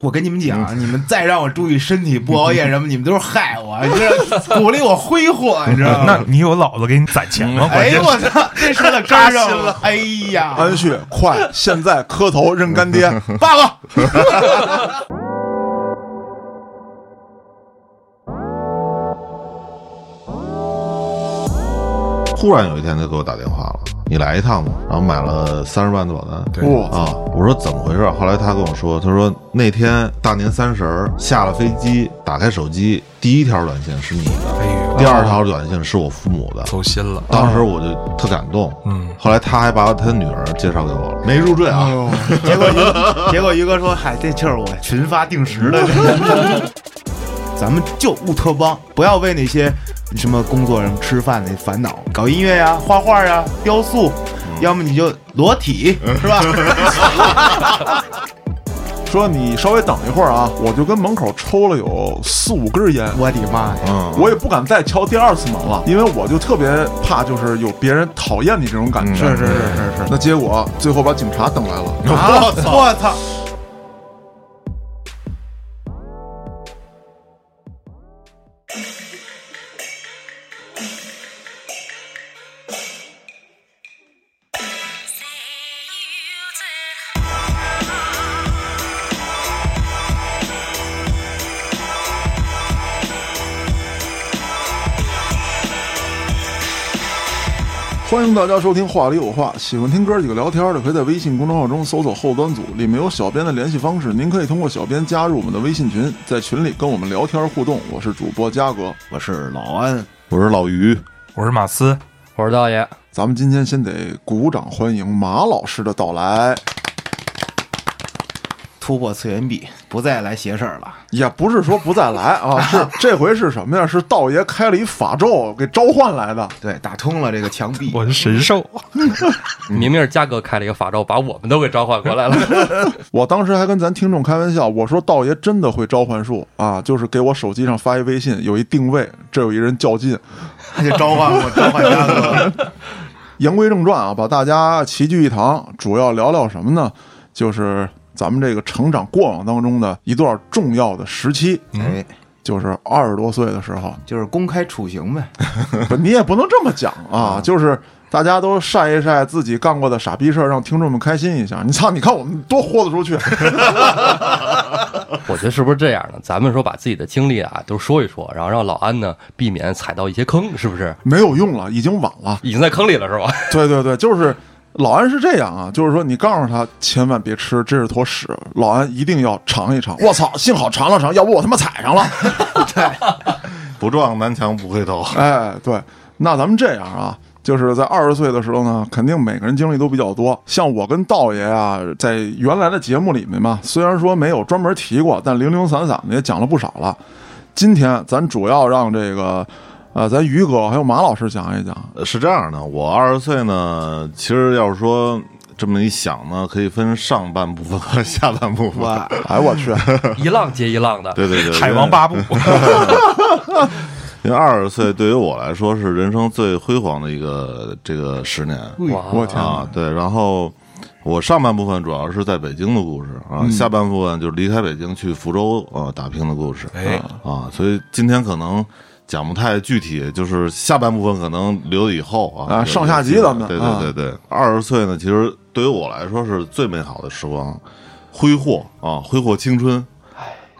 我跟你们讲，你们再让我注意身体，不熬夜什么，你们都是害我，你这鼓励我挥霍，你知道吗？那你有老子给你攒钱吗？哎呦我操，这说到根上了。哎呀，安旭，快，现在磕头认干爹，爸爸。突然有一天，他给我打电话了，你来一趟吧，然后买了三十万的保单。哇啊！我说怎么回事？后来他跟我说，他说那天大年三十儿下了飞机，打开手机，第一条短信是你的，哎呦，第二条短信是我父母的。走心了。当时我就特感动，嗯，后来他还把他女儿介绍给我了，没入赘啊。结果于结果于哥说：“嗨，这就是我群发定时的。”咱们就乌托邦，不要为那些什么工作上吃饭的烦恼，搞音乐呀、画画呀、雕塑，要么你就裸体，是吧？说你稍微等一会儿啊，我就跟门口抽了有四五根烟，我的妈呀！嗯，我也不敢再敲第二次门了，因为我就特别怕，就是有别人讨厌你这种感觉。是是是是是。那结果最后把警察等来了。啊！我操！迎大家收听《话里有话》，喜欢听哥几个聊天的，可以在微信公众号中搜索“后端组”，里面有小编的联系方式，您可以通过小编加入我们的微信群，在群里跟我们聊天互动。我是主播嘉哥，我是老安，我是老于，我是马斯，我是道爷。咱们今天先得鼓掌欢迎马老师的到来。突破次元壁，不再来邪事儿了。也不是说不再来啊，是这回是什么呀？是道爷开了一法咒给召唤来的。对，打通了这个墙壁。我是神兽。明明是嘉哥开了一个法咒，把我们都给召唤过来了。我当时还跟咱听众开玩笑，我说道爷真的会召唤术啊，就是给我手机上发一微信，有一定位，这有一人较劲，他就召唤我，召唤嘉哥。言归正传啊，把大家齐聚一堂，主要聊聊什么呢？就是咱们这个成长过往当中的一段重要的时期，哎，就是二十多岁的时候。就是公开处刑呗。你也不能这么讲啊，就是大家都晒一晒自己干过的傻逼事儿，让听众们开心一下。你操，你看我们多豁得出去。我觉得是不是这样呢？咱们说把自己的经历啊都说一说，然后让老安呢避免踩到一些坑，是不是？没有用了，已经晚了。已经在坑里了，是吧？对对对，就是老安是这样啊，就是说你告诉他千万别吃，这是坨屎，老安一定要尝一尝。我操，幸好尝了尝，要不我他妈踩上了。不撞南墙不回头。哎，对，那咱们这样啊。就是在二十岁的时候呢，肯定每个人经历都比较多。像我跟道爷啊，在原来的节目里面嘛，虽然说没有专门提过，但零零散散的也讲了不少了。今天咱主要让这个，呃，咱于哥还有马老师讲一讲。呃是这样的，我二十岁呢，其实要是说这么一想呢，可以分上半部分和下半部分。哇，哎，我去，一浪接一浪的。对对对，海王八部，因为二十岁对于我来说是人生最辉煌的一个这个十年哇我天啊，对，然后。我上半部分主要是在北京的故事啊，下半部分就是离开北京去福州啊打拼的故事。哎啊，所以今天可能讲不太具体，就是下半部分可能留以后啊。啊上下集咱们对啊对对对，二十岁呢，其实对于我来说是最美好的时光，挥霍啊，挥霍青春。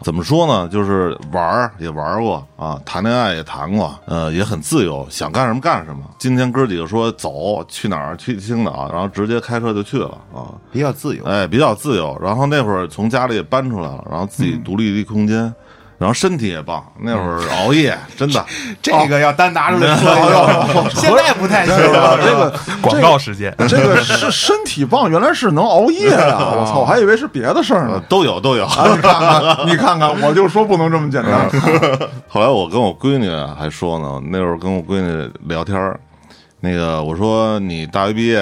怎么说呢？就是玩儿也玩过啊，谈恋爱也谈过，呃，也很自由，想干什么干什么。今天哥几个说走去哪儿去青岛，然后直接开车就去了啊，比较自由。哎，比较自由。然后那会儿从家里也搬出来了，然后自己独立的一空间，然后身体也棒。那会儿熬夜真的，这个要单拿出来说 现在不太行了。这个广告时间。这个 是身体棒，原来是能熬夜啊！我操，我还以为是别的事儿呃呢。都有都有。啊，你看看，你看看，我就说不能这么简单。后来我跟我闺女还说呢，那会儿跟我闺女聊天儿那个我说你大学毕业，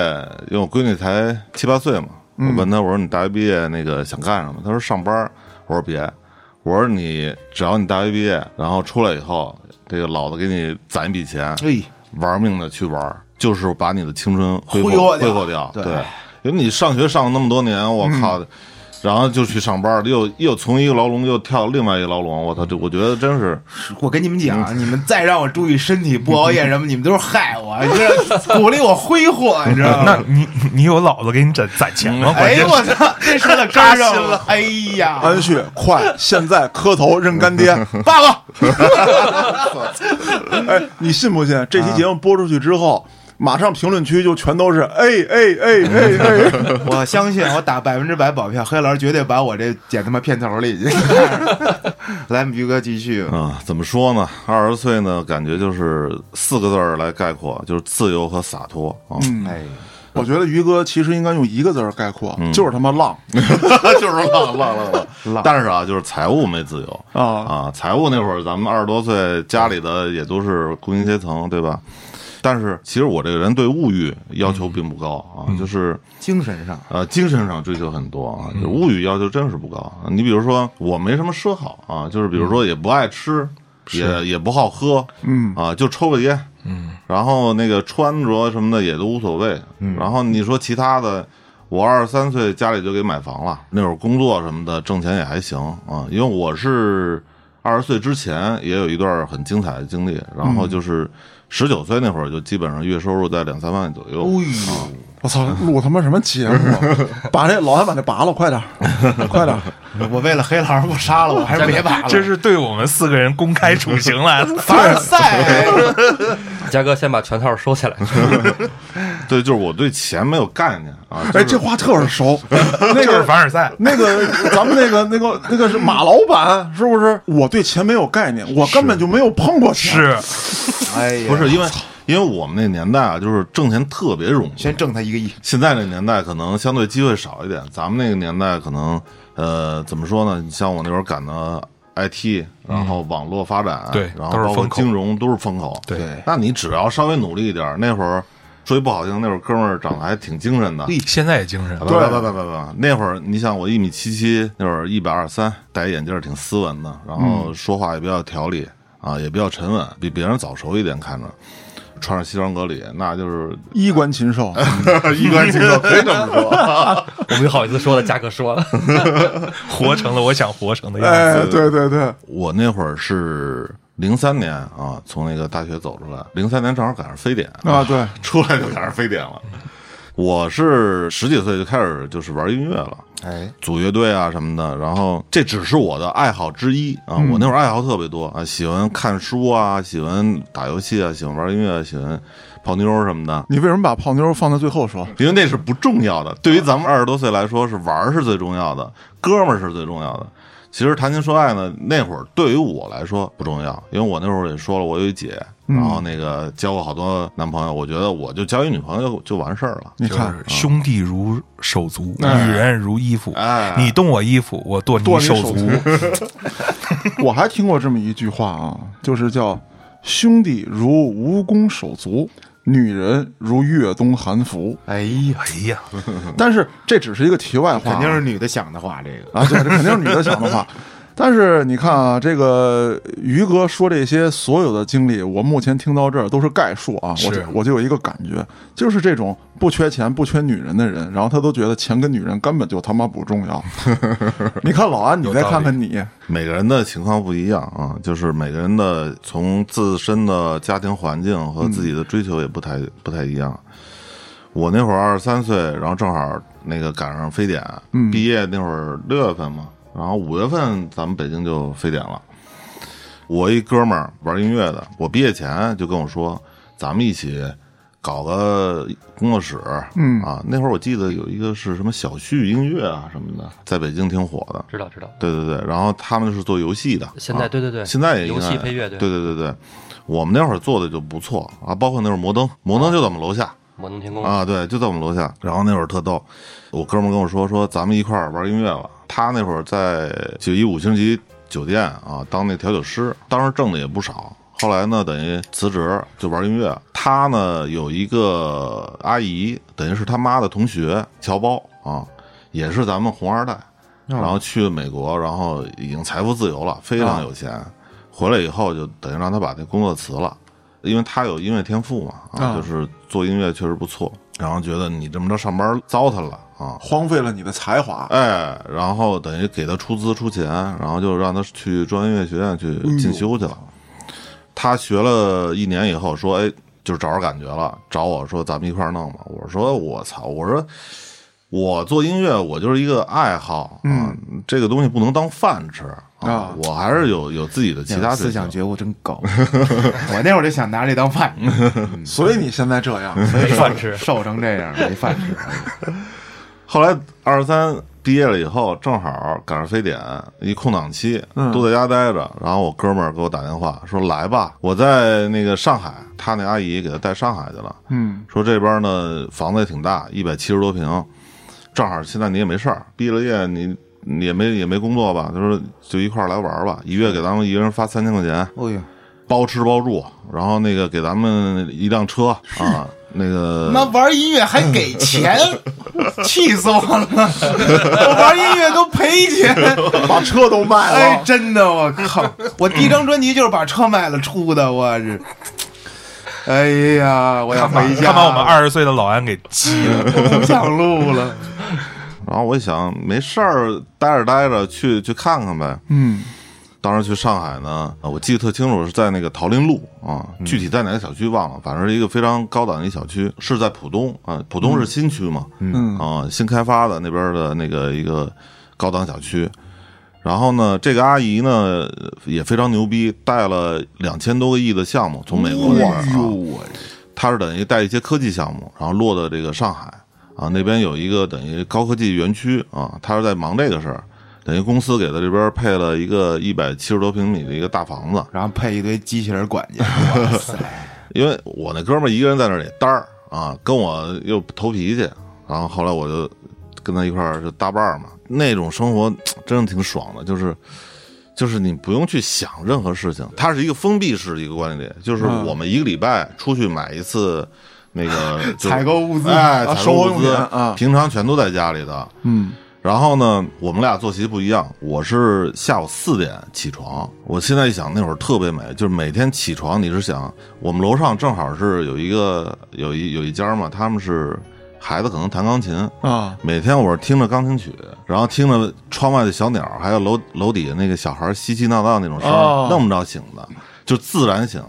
因为我闺女才七八岁嘛，我问她我说你大学毕业那个想干什么？她说上班。我说别，我说你只要你大学毕业，然后出来以后，这个老子给你攒一笔钱，哎，玩命的去玩，就是把你的青春挥挥霍挥霍掉。对对，因为你上学上了那么多年，我靠。然后就去上班，又又从一个牢笼又跳另外一个牢笼，我操！这我觉得真是我跟你们讲，你们再让我注意身体，不熬夜什么，你们都是害我，你这鼓励我挥霍，你知道吗？那你你有老子给你攒攒钱吗？哎呦我操，这说到扎心了！哎呀，安旭，快，现在磕头认干爹！爸爸，哎，你信不信？这期节目播出去之后，马上评论区就全都是哎哎哎哎哎！我相信，我打百分之百保票，黑老师绝对把我这剪他妈片头里去。来，于哥继续。啊，怎么说呢？二十岁呢，感觉就是四个字儿来概括，就是自由和洒脱啊。哎，我觉得于哥其实应该用一个字儿概括，就是他妈浪 就是浪浪浪浪。但是啊，就是财务没自由啊！啊。财务那会儿，咱们二十多岁，家里的也都是工薪阶层，对吧？但是其实我这个人对物欲要求并不高啊，就是精神上，呃精神上追求很多啊，就物欲要求真是不高。你比如说，我没什么奢好啊，就是比如说也不爱吃，也也不好喝，嗯啊，就抽个烟，嗯，然后那个穿着什么的也都无所谓，然后你说其他的。我二十三岁，家里就给买房了。那会儿工作什么的，挣钱也还行啊。因为我是二十岁之前也有一段很精彩的经历，然后就是十九岁那会儿就基本上月收入在两三万左右。哎我操，录他妈什么节目啊？把这老安把那拔了，快点，快点 我为了黑老师不杀了我，还是别拔了。这是对我们四个人公开处刑来了。凡尔赛，嘉哥先把拳套收起来。对，就是我对钱没有概念啊。哎，就是这话特耳熟。那就是个凡尔赛，那个，咱们那个那个那个是马老板，是不是？我对钱没有概念，我根本就没有碰过钱。是哎呀，不是因为因为我们那年代啊，就是挣钱特别容易。先挣他一个亿，现在这年代可能相对机会少一点，咱们那个年代可能呃怎么说呢？你像我那会儿赶的 IT，然后网络发展，对然后包括金融都是风口。对对那你只要稍微努力一点，那会儿说句不好听，那会儿哥们儿长得还挺精神的。现在也精神对。不不不不不，那会儿你想我一米七七，那会儿一百二三，戴眼镜儿挺斯文的，然后说话也比较条理啊，也比较沉稳，比别人早熟一点，看着。穿上西装革履，那就是衣冠禽兽，衣冠禽兽，可以这么说。我没好意思说了，嘉哥说了，活成了我想活成的样子。哎，对对对，我那会儿是零三年啊，从那个大学走出来，零三年正好赶上非典啊对，出来就赶上非典了。我是十几岁就开始就是玩音乐了，哎，组乐队啊什么的，然后这只是我的爱好之一啊。我那会儿爱好特别多啊，喜欢看书啊，喜欢打游戏啊，喜欢玩音乐，喜欢泡妞什么的。你为什么把泡妞放在最后说？因为那是不重要的，对于咱们二十多岁来说，是玩是最重要的，哥们儿是最重要的。其实谈情说爱呢，那会儿对于我来说不重要，因为我那会儿也说了，我有一姐，然后那个交过好多男朋友，我觉得我就交一女朋友就就完事儿了。你看就是，兄弟如手足，哎女人如衣服。哎你动我衣服，我剁剁你手手足。我还听过这么一句话啊，就是叫“兄弟如蜈蚣手足，女人如越冬寒服哎呀，哎呀，”。但是这只是一个题外话啊，肯定是女的想的话，这个啊，对，这肯定是女的想的话。但是你看啊，这个于哥说这些所有的经历，我目前听到这儿都是概述啊，我就我就有一个感觉，就是这种不缺钱、不缺女人的人，然后他都觉得钱跟女人根本就他妈不重要。你看老安，你再看看你，每个人的情况不一样啊，就是每个人的从自身的家庭环境和自己的追求也不太、不太一样。我那会儿二十三岁，然后正好那个赶上非典，毕业那会儿六月份嘛，然后五月份咱们北京就非典了。我一哥们儿玩音乐的，我毕业前就跟我说，咱们一起搞个工作室，嗯。啊，那会儿我记得有一个是什么小旭音乐啊什么的，在北京挺火的，知道知道。对对对，然后他们是做游戏的，现在啊对对对，现在也游戏配乐对。对对对对，我们那会儿做的就不错。啊，包括那会儿摩登，摩登就在我们楼下。摩登天空。啊，对，就在我们楼下。然后那会儿特逗，我哥们儿跟我说说咱们一块儿玩音乐了。他那会儿在就一五星级酒店啊当那调酒师，当时挣的也不少。后来呢，等于辞职就玩音乐。他呢有一个阿姨，等于是他妈的同学，侨胞啊，也是咱们红二代。然后去了美国，然后已经财富自由了，非常有钱。回来以后就等于让他把那工作辞了，因为他有音乐天赋嘛，啊，啊就是做音乐确实不错。然后觉得你这么着上班糟蹋了啊，荒废了你的才华。哎，然后等于给他出资出钱，然后就让他去中央音乐学院去进修去了。他学了一年以后说：“哎，就是找着感觉了，找我说咱们一块儿弄吧。”我说：“我操！我说我做音乐，我就是一个爱好啊，这个东西不能当饭吃啊我还是有有自己的其他思想觉悟真高。我那会儿就想拿这当饭吃，所以你现在这样，没饭吃，瘦成这样没饭吃。后来二十三毕业了以后，正好赶上非典一空档期，都在家待着。然后我哥们儿给我打电话说：“来吧，我在那个上海，他那阿姨给他带上海去了。嗯，说这边呢房子也挺大，一百七十多平，正好现在你也没事儿，毕了业你你也没也没工作吧？他说就一块儿来玩儿吧，一月给咱们一个人发三千块钱，哦呦，包吃包住，然后那个给咱们一辆车啊，那个那玩音乐还给钱，气死我了！我玩音乐都赔钱，把车都卖了哎，真的，我靠！我第一张专辑就是把车卖了出的，我日。哎呀，我要回家，看把我们二十岁的老安给急了。不想录了。然后我一想，没事儿，待着待着，去去看看呗。嗯，当时去上海呢，呃我记得特清楚，是在那个桃林路啊，嗯具体在哪个小区忘了，反正是一个非常高档的一小区，是在浦东啊，浦东是新区嘛，嗯啊，新开发的那边的那个一个高档小区。然后呢，这个阿姨呢也非常牛逼，带了两千多个亿的项目从美国那边啊，我他是等于带一些科技项目，然后落到这个上海啊那边有一个等于高科技园区啊，他是在忙这个事儿，等于公司给他这边配了一个一百七十多平米的一个大房子，然后配一堆机器人管家，哇塞！因为我那哥们儿一个人在那里单儿啊，跟我又投脾气，然后后来我就跟他一块儿就搭伴儿嘛，那种生活真的挺爽的，就是。就是你不用去想任何事情，它是一个封闭式的一个管理点，就是嗯我们一个礼拜出去买一次那个 采购物资哎，啊采生活用品购物资啊平常全都在家里的。嗯然后呢，我们俩作息不一样，我是下午四点起床。我现在一想，那会儿特别美，就是每天起床，你是想，我们楼上正好是有一个有一有一家嘛，他们是孩子可能弹钢琴，啊，每天我是听着钢琴曲，然后听着窗外的小鸟，还有楼楼底下那个小孩嬉嬉闹闹那种声那么着醒的，就自然醒。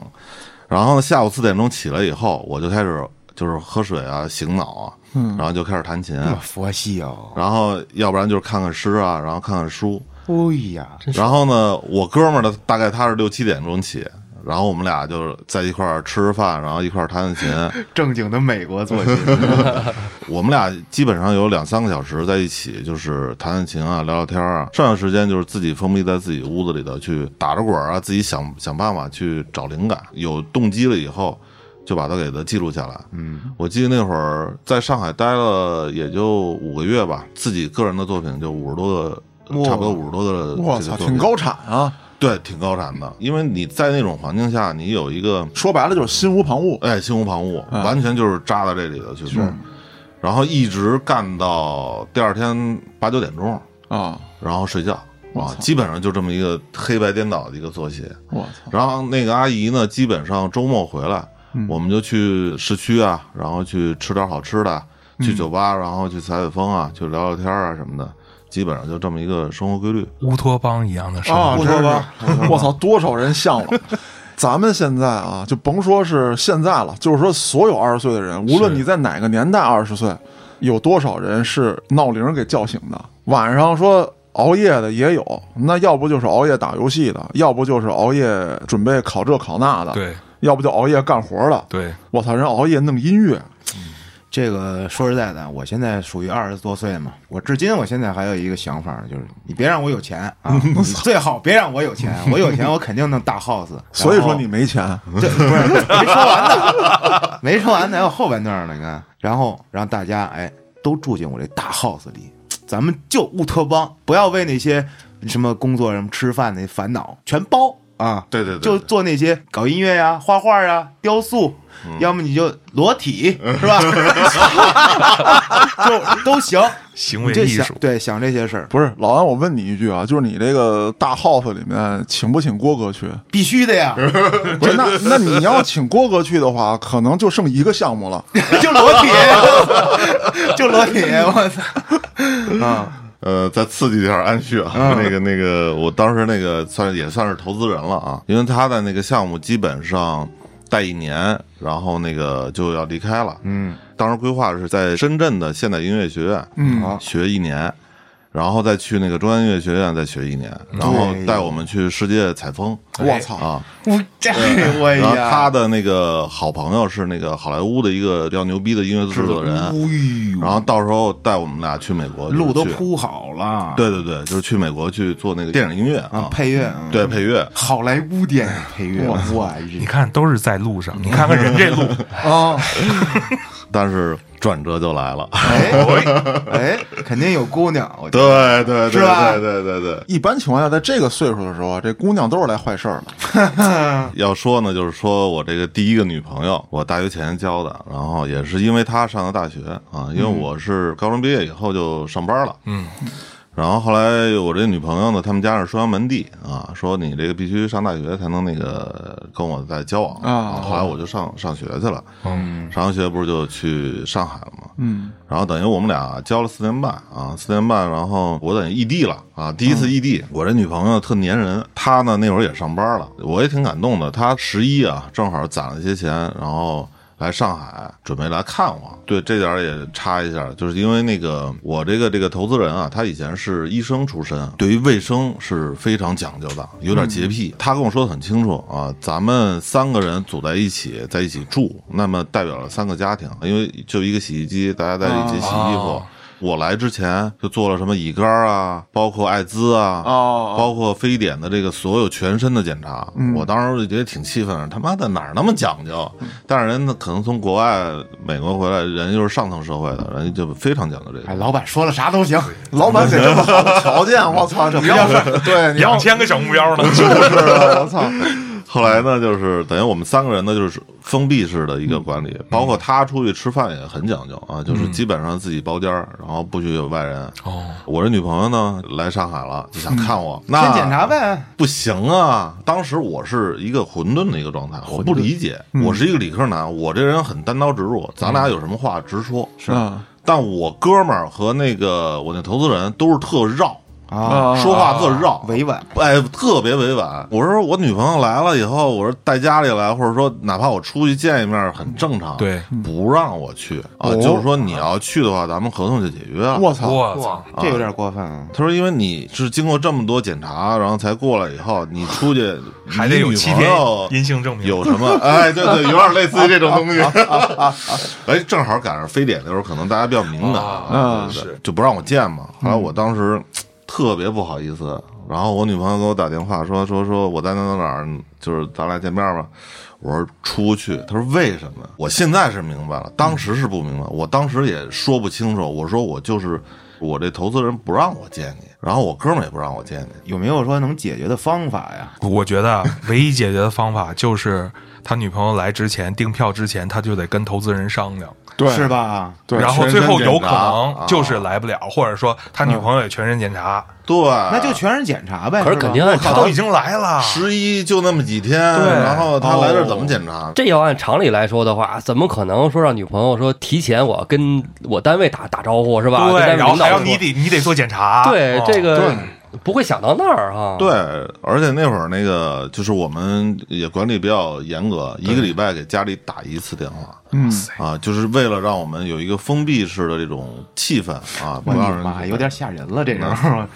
然后呢，下午四点钟起来以后，我就开始就是喝水啊，醒脑啊，嗯然后就开始弹琴，佛系哦。然后要不然就是看看诗啊，然后看看书。哎呀，然后呢，我哥们儿呢，大概他是六七点钟起，然后我们俩就是在一块儿吃吃饭，然后一块儿弹弹琴。正经的美国作息，我们俩基本上有两三个小时在一起，就是弹弹琴啊，聊聊天啊。剩下时间就是自己封闭在自己屋子里头去打着滚儿啊，自己想想办法去找灵感。有动机了以后，就把它给它记录下来。嗯，我记得那会儿在上海待了也就五个月吧，自己个人的作品就五十多个，差不多五十多个操，挺高产啊！对，挺高产的。因为你在那种环境下，你有一个说白了就是心无旁骛。哎心无旁骛，嗯完全就是扎在这里头去做，然后一直干到第二天八九点钟，啊！然后睡觉啊，基本上就这么一个黑白颠倒的一个作息。我操，然后那个阿姨呢，基本上周末回来，嗯我们就去市区啊，然后去吃点好吃的，去嗯酒吧，然后去采采风啊，去聊聊天啊什么的，基本上就这么一个生活规律。乌托邦一样的生啊，乌托邦！我操，多少人向往。咱们现在啊，就甭说是现在了，就是说所有二十岁的人，无论你在哪个年代，二十岁，有多少人是闹铃给叫醒的？晚上说熬夜的也有，那要不就是熬夜打游戏的，要不就是熬夜准备考这考那的，对要不就熬夜干活了。对，我操，人熬夜弄音乐，这个说实在的，我现在属于二十多岁嘛，我至今我现在还有一个想法，就是你别让我有钱啊，你最好别让我有钱，我有钱我肯定弄大 house。所以说你没钱，这不是没说完呢，没说完呢，还有后半段呢，你看，然后让大家哎都住进我这大 house 里，咱们就乌托邦，不要为那些什么工作什么吃饭那烦恼全包啊，对对对就做那些搞音乐呀、画画呀、雕塑，要么你就裸体，是吧？就都行，行为艺术，想对想这些事儿不是老安，我问你一句啊，就是你这个大 house 里面请不请郭哥去？必须的呀，不是，那那你要请郭哥去的话，可能就剩一个项目了。就裸体，就裸体，我操啊！呃，再刺激一下安旭啊，嗯。那个那个，我当时那个算也算是投资人了啊，因为他的那个项目基本上待一年，然后那个就要离开了。嗯，当时规划是在深圳的现代音乐学院，嗯。学一年，然后再去那个中央音乐学院再学一年，然后带我们去世界采风。我操！啊！我这我然后，他的那个好朋友是那个好莱坞的一个比较牛逼的音乐制作人，然后到时候带我们俩去美国，路都。铺好了，对对对，就是去美国去做那个电影音乐啊，配乐，嗯对配乐，好莱坞电影配乐，我你看都是在路上，你看看人这路，啊，但是转折就来了。哎哎，肯定有姑娘，我觉对得对对是吧对对对对。一般情况下，在这个岁数的时候啊，这姑娘都是来坏事儿的。要说呢，就是说我这个第一个女朋友，我大学前交的，然后也是因为她上的大学啊，因为我是高中毕业以后就上班了，嗯，然后后来我这女朋友呢，他们家是书香门第啊，说你这个必须上大学才能那个跟我再交往啊后来我就上上学去了，嗯，上完学不是就去上海了吗？嗯，然后等于我们俩交了四年半啊，四年半，然后我等于异地了啊，第一次异地。我这女朋友特粘人，她呢那会儿也上班了，我也挺感动的。她十一啊，正好攒了些钱，然后来上海准备来看我。对，这点儿也插一下，就是因为那个我这个这个投资人啊，他以前是医生出身，对于卫生是非常讲究的，有点洁癖。他跟我说的很清楚啊，咱们三个人组在一起，在一起住，那么代表了三个家庭，因为就一个洗衣机，大家在一起洗衣服。哦我来之前就做了什么乙肝啊，包括艾滋啊，哦包括非典的这个所有全身的检查。我当时就觉得挺气愤的，他妈的哪儿那么讲究？但是人呢，可能从国外美国回来，人又是上层社会的，人家就非常讲究这哎，个。老板说了啥都行，老板给这么好的条件，我操，这不要对，你要两千个小目标呢，就是啊，我操，后来呢，就是等于我们三个人呢，就是封闭式的一个管理，包括他出去吃饭也很讲究啊，就是基本上自己包间儿，然后不许有外人。哦，我这女朋友呢来上海了，就想看我，那先检查呗。不行啊！当时我是一个混沌的一个状态，我不理解，我是一个理科男，我这人很单刀直入，咱俩有什么话直说。是啊但我哥们儿和那个我那投资人都是特绕，啊，说话特绕，委婉，哎，特别委婉。我说我女朋友来了以后，我说带家里来，或者说哪怕我出去见一面很正常，对，不让我去啊，哦就是说你要去的话，咱们合同就解约了。我操，我操，这有点过分啊。他说：“因为你是经过这么多检查，然后才过来以后，你出去 还得有七天阴性证明，有什么？哎，对对，有点类似于这种东西。哎，正好赶上非典的时候，可能大家比较敏感，啊对对对就不让我见嘛。后来我当时特别不好意思，然后我女朋友给我打电话说说说我在哪哪哪儿，就是咱俩见面吧。我说出不去，她说为什么？我现在是明白了，当时是不明白，我当时也说不清楚。我说我就是我这投资人不让我见你，然后我哥们儿也不让我见你。有没有说能解决的方法呀？我觉得啊唯一解决的方法就是他女朋友来之前订票之前，他就得跟投资人商量，对，是？吧？对，然后最后有可能就是来不了，或者说他女朋友也全身检查，对，那就全身检查呗。可是肯定按常他都已经来了，十一就那么几天，对然后他来这儿怎么检查？这要按常理来说的话，怎么可能说让女朋友说提前我跟我单位打打招呼是吧？对，然后还要你得你得做检查，对哦这个不会想到那儿哈。对，而且那会儿那个就是我们也管理比较严格，一个礼拜给家里打一次电话嗯，啊，就是为了让我们有一个封闭式的这种气氛啊，不我让人妈，有点吓人了，这个。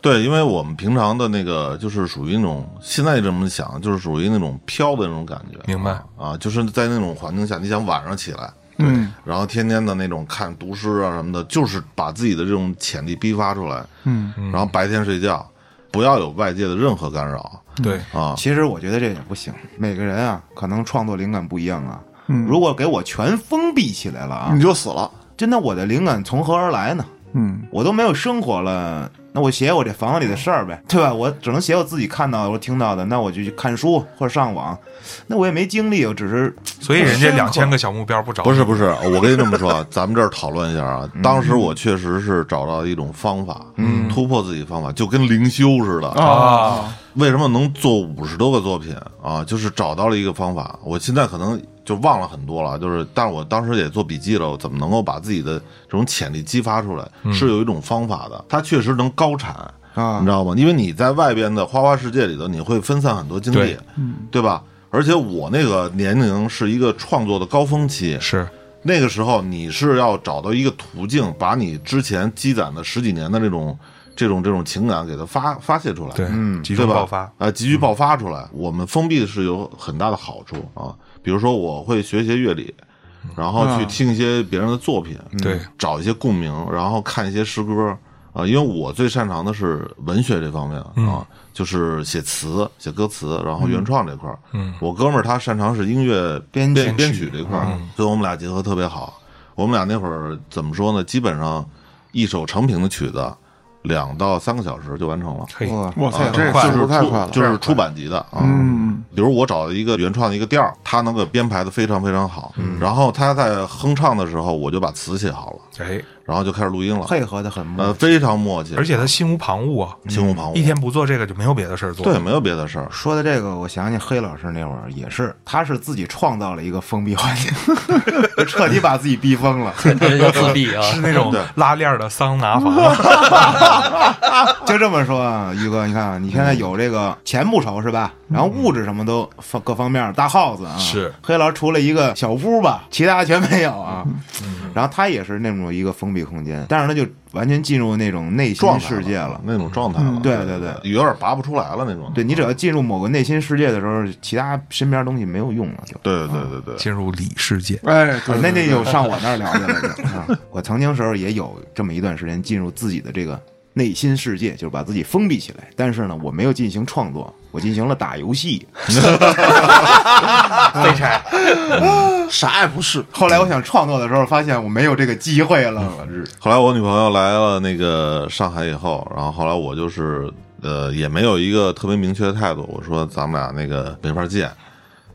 对，因为我们平常的那个就是属于那种现在这么想，就是属于那种飘的那种感觉，明白啊，就是在那种环境下，你想晚上起来。嗯然后天天的那种看读诗啊什么的，就是把自己的这种潜力逼发出来，嗯，然后白天睡觉，不要有外界的任何干扰对，啊。其实我觉得这也不行，每个人啊，可能创作灵感不一样啊。嗯如果给我全封闭起来了啊你，就死了。真的我的灵感从何而来呢？嗯我都没有生活了，那我写我这房子里的事儿呗，对吧？我只能写我自己看到的、我听到的，那我就去看书或者上网，那我也没精力，我只是所以人家两千个小目标不找不是不是，我跟你这么说，咱们这儿讨论一下啊。当时我确实是找到一种方法，嗯，突破自己方法，就跟灵修似的。啊，为什么能做五十多个作品啊？就是找到了一个方法。我现在可能就忘了很多了，就是，但是我当时也做笔记了，我怎么能够把自己的这种潜力激发出来？是有一种方法的，它确实能高产。啊你知道吗？因为你在外边的花花世界里头，你会分散很多精力对，对吧？而且我那个年龄是一个创作的高峰期，是那个时候你是要找到一个途径，把你之前积攒的十几年的那种这种这种情感给它发发泄出来，对，嗯集对吧？中爆发，呃，急剧爆发出来。我们封闭是有很大的好处啊，比如说我会学一些乐理，然后去啊听一些别人的作品，对，找一些共鸣，然后看一些诗歌。啊，因为我最擅长的是文学这方面啊，就是写词、写歌词，然后原创这块儿。嗯，我哥们儿他擅长是音乐编编编曲曲这块儿，所以我们俩结合特别好。我们俩那会儿怎么说呢？基本上一首成品的曲子，两到三个小时就完成了。哇哇塞，啊这快。速就是出度太快了，就是出版级的啊。嗯，比如我找了一个原创的一个调儿，他能给编排的非常非常好，然后他在哼唱的时候，我就把词写好了，哎，然后就开始录音了，配合的很呃，默。非常默契，而且他心无旁骛啊，心无旁骛，一天不做这个就没有别的事儿做，对，没有别的事儿，说的这个，我想起黑老师那会儿也是，他是自己创造了一个封闭环境，彻底把自己逼疯了。自闭啊，是那种对拉链的桑拿房，就这么说啊，宇哥，你看啊，你现在有这个钱不愁是吧？然后物质什么都方各方面大 house 啊，是。黑老师除了一个小屋吧，其他全没有啊。然后他也是那种一个封闭空间，但是他就完全进入那种内心世界了。那种状态了，对对对有点拔不出来了那种，对你只要进入某个内心世界的时候，其他身边东西没有用了，就。对对对对对，进入里世界，哎，对那那对就上我那儿聊去了就啊！我曾经时候也有这么一段时间进入自己的这个内心世界，就是把自己封闭起来。但是呢，我没有进行创作，我进行了打游戏。废柴，啥也不是，后来我想创作的时候，发现我没有这个机会了。我是后来我女朋友来了那个上海以后，然后后来我就是呃也没有一个特别明确的态度，我说咱们俩那个没法见。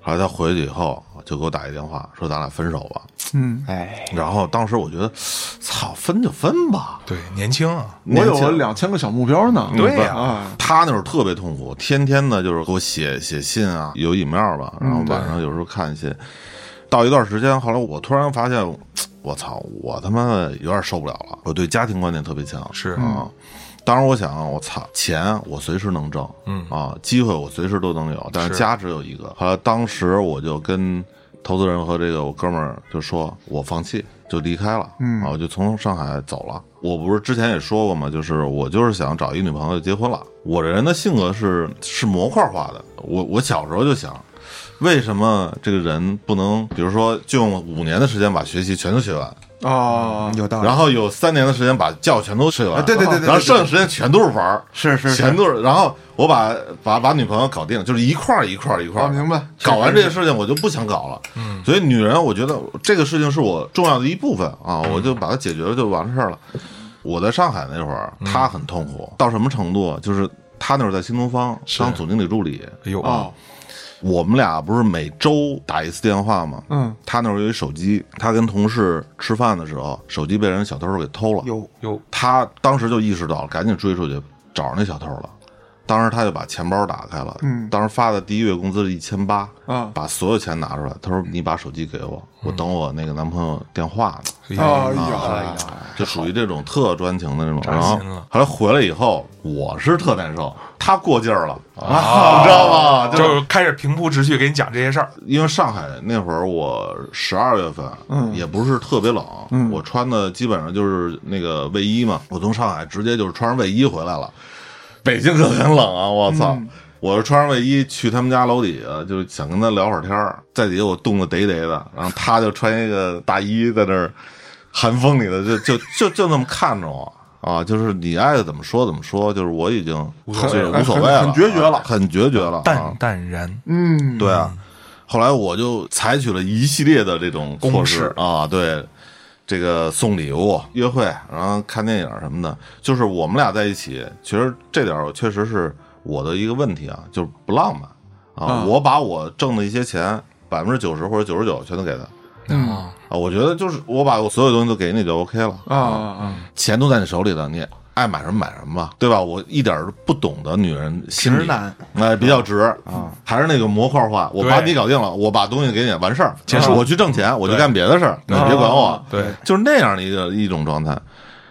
后来他回去以后就给我打一电话，说咱俩分手吧。嗯，哎，然后当时我觉得，操，分就分吧。对，年轻啊，我有两千个小目标呢，对呀啊，他那会儿特别痛苦，天天呢就是给我写写信啊，有 email 吧，然后嗯晚上有时候看信。到一段时间，后来我突然发现，我操，我他妈的有点受不了了。我对家庭观念特别强，是啊。当然，我想，我操，钱我随时能挣，嗯啊，机会我随时都能有，但是是家只有一个。后来当时我就跟投资人和这个我哥们儿就说，我放弃，就离开了，嗯啊，我就从上海走了。我不是之前也说过吗？就是我就是想找一女朋友结婚了。我这人的性格是是模块化的，我我小时候就想。为什么这个人不能，比如说，就用五年的时间把学习全都学完，啊，有道理。然后有三年的时间把觉全都睡完，啊对对对对对然后剩下时间全都是玩儿，是是是。全都是。然后我把把把女朋友搞定，就是一块儿一块儿一块儿，啊明白。搞完这个事情，我就不想搞了。嗯，所以女人，我觉得这个事情是我重要的一部分啊，我就把它解决了就完事儿了。我在上海那会儿，她很痛苦，到什么程度？啊？就是她那会儿在新东方当总经理助理，哎呦，哦，我们俩不是每周打一次电话吗？嗯，他那会儿有一手机，他跟同事吃饭的时候，手机被人小偷给偷了。有有，他当时就意识到了，赶紧追出去找着那小偷了。当时他就把钱包打开了，嗯当时发的第一月工资是一千八，啊把所有钱拿出来。他说：“你把手机给我，我等我那个男朋友电话呢。哎哎呀，就属于这种特专情的那种。扎然后心了后来回来以后，我是特难受，他过劲儿了啊，你知道吗？就是开始平铺直叙给你讲这些事儿，因为上海那会儿我十二月份，嗯也不是特别冷，嗯我穿的基本上就是那个卫衣嘛。我从上海直接就是穿上卫衣回来了。北京可很冷啊！我操！嗯我是穿上卫衣去他们家楼底下，就想跟他聊会儿天儿，在底下我冻得得得的，然后他就穿一个大衣在那儿寒风里的，就 就就就那么看着我啊！就是你爱怎么说怎么说，就是我已经就是无所谓了，很很决绝了啊很决绝了，啊淡淡然，嗯，对啊，后来我就采取了一系列的这种措施啊，对，这个送礼物、约会，然后看电影什么的，就是我们俩在一起，其实这点儿确实是我的一个问题啊，就是不浪漫啊。啊我把我挣的一些钱，百分之九十或者九十九全都给他嗯啊，啊。我觉得就是我把我所有东西都给你就 OK 了啊啊啊！钱都在你手里了，你爱买什么买什么吧，对吧？我一点儿不懂得女人心理，直男哎，比较直啊，还是那个模块化，我把你搞定了，我把东西给你，完事儿，结束我去挣钱，我就干别的事儿，你别管我，对，就是那样的一个一种状态。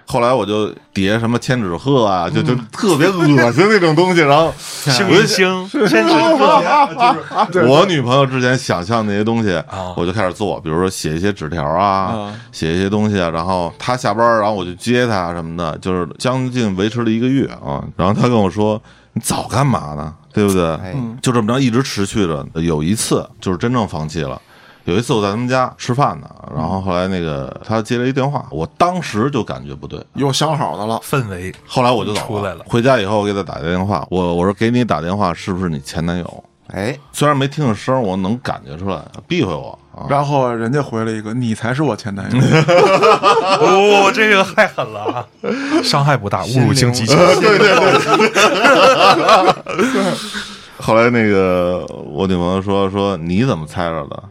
后来我就叠什么千纸鹤啊，就就特别恶心那种东西，然后 星星，先是我女朋友之前想象那些东西啊，我就开始做，比如说写一些纸条啊啊，写一些东西啊，然后她下班，然后我就接她什么的，就是将近维持了一个月啊。然后她跟我说：“你早干嘛呢？对不对？”哎，就这么着一直持续着。有一次就是真正放弃了。有一次我在他们家吃饭呢，然后后来那个他接了一电话，我当时就感觉不对，有想好的了，氛围后来我就走出来了回家以后，我给他打电话，我我说给你打电话是不是你前男友？哎，虽然没听着声，我能感觉出来，避讳我啊。然后人家回了一个：“你才是我前男友。哦，这个太狠了啊！伤害不大，侮辱性极强。对。对对 后来那个我女朋友说说你怎么猜着的？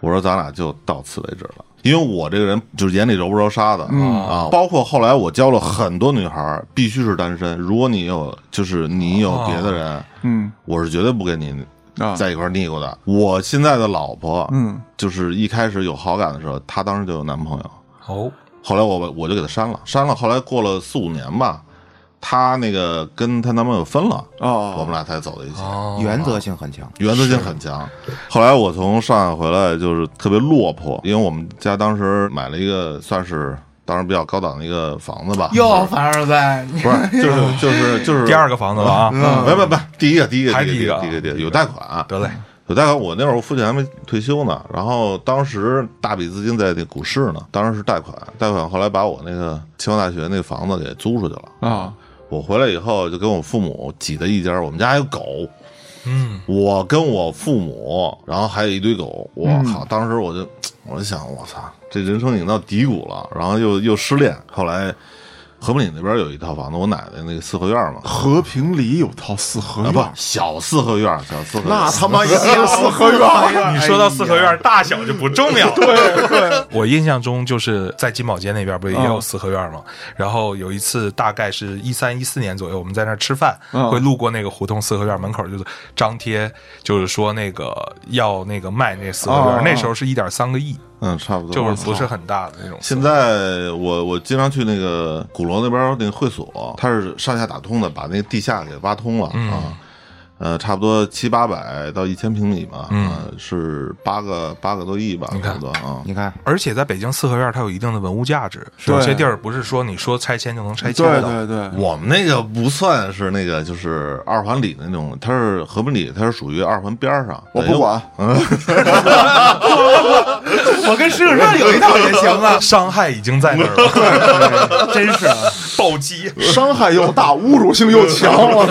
我说咱俩就到此为止了，因为我这个人就是眼里揉不着沙子、啊。包括后来我教了很多女孩，必须是单身。如果你有就是你有别的人，”嗯我是绝对不跟你啊，在一块腻过的。我现在的老婆，嗯就是一开始有好感的时候，她当时就有男朋友。哦，后来我我就给她删了，删了。后来过了四五年吧，她那个跟她男朋友分了，哦，我们俩才走在一起。哦。原则性很强，原则性很强。后来我从上海回来，就是特别落魄，因为我们家当时买了一个算是当时比较高档的一个房子吧，哟，凡尔赛，不是就是就是就是。第二个房子了啊！不不不，第一个第一个还第一个第一个第一个第一个有贷款，得嘞，有贷款。我那会儿我父亲还没退休呢，然后当时大笔资金在那股市呢，当时是贷款，贷款后来把我那个清华大学那房子给租出去了。啊，我回来以后就跟我父母挤在一家，我们家还有狗，嗯，我跟我父母，然后还有一堆狗，我靠！当时我就我就想，我操，这人生已经到低谷了，然后又又失恋。后来和平里那边有一套房子，我奶奶那个四合院嘛，和平里有套四合啊院，不小四合院，小四合院，那他妈也是四合院。你说到四合院大小就不重要。对对，我印象中就是在金宝街那边不是也有四合院吗？然后有一次大概是一三一四年左右，我们在那儿吃饭，嗯会路过那个胡同四合院门口，就是张贴，就是说那个要那个卖那四合院，哦那时候是一点三个亿，嗯，差不多。就是不是很大的那种。现在我我经常去那个鼓楼那边那个会所，它是上下打通的，把那个地下给挖通了、嗯啊。呃，差不多七八百到一千平米嘛，嗯呃是八个八个多亿吧，你看差不多啊。你看，而且在北京四合院，它有一定的文物价值，对有些地儿不是说你说拆迁就能拆迁的。对对对，我们那个不算是那个，就是二环里的那种，它是和平里，它是属于二环边儿上。我不管，我跟石景山有一套也行啊，伤害已经在那儿了，真是，暴击。伤害又大，侮辱性又强，我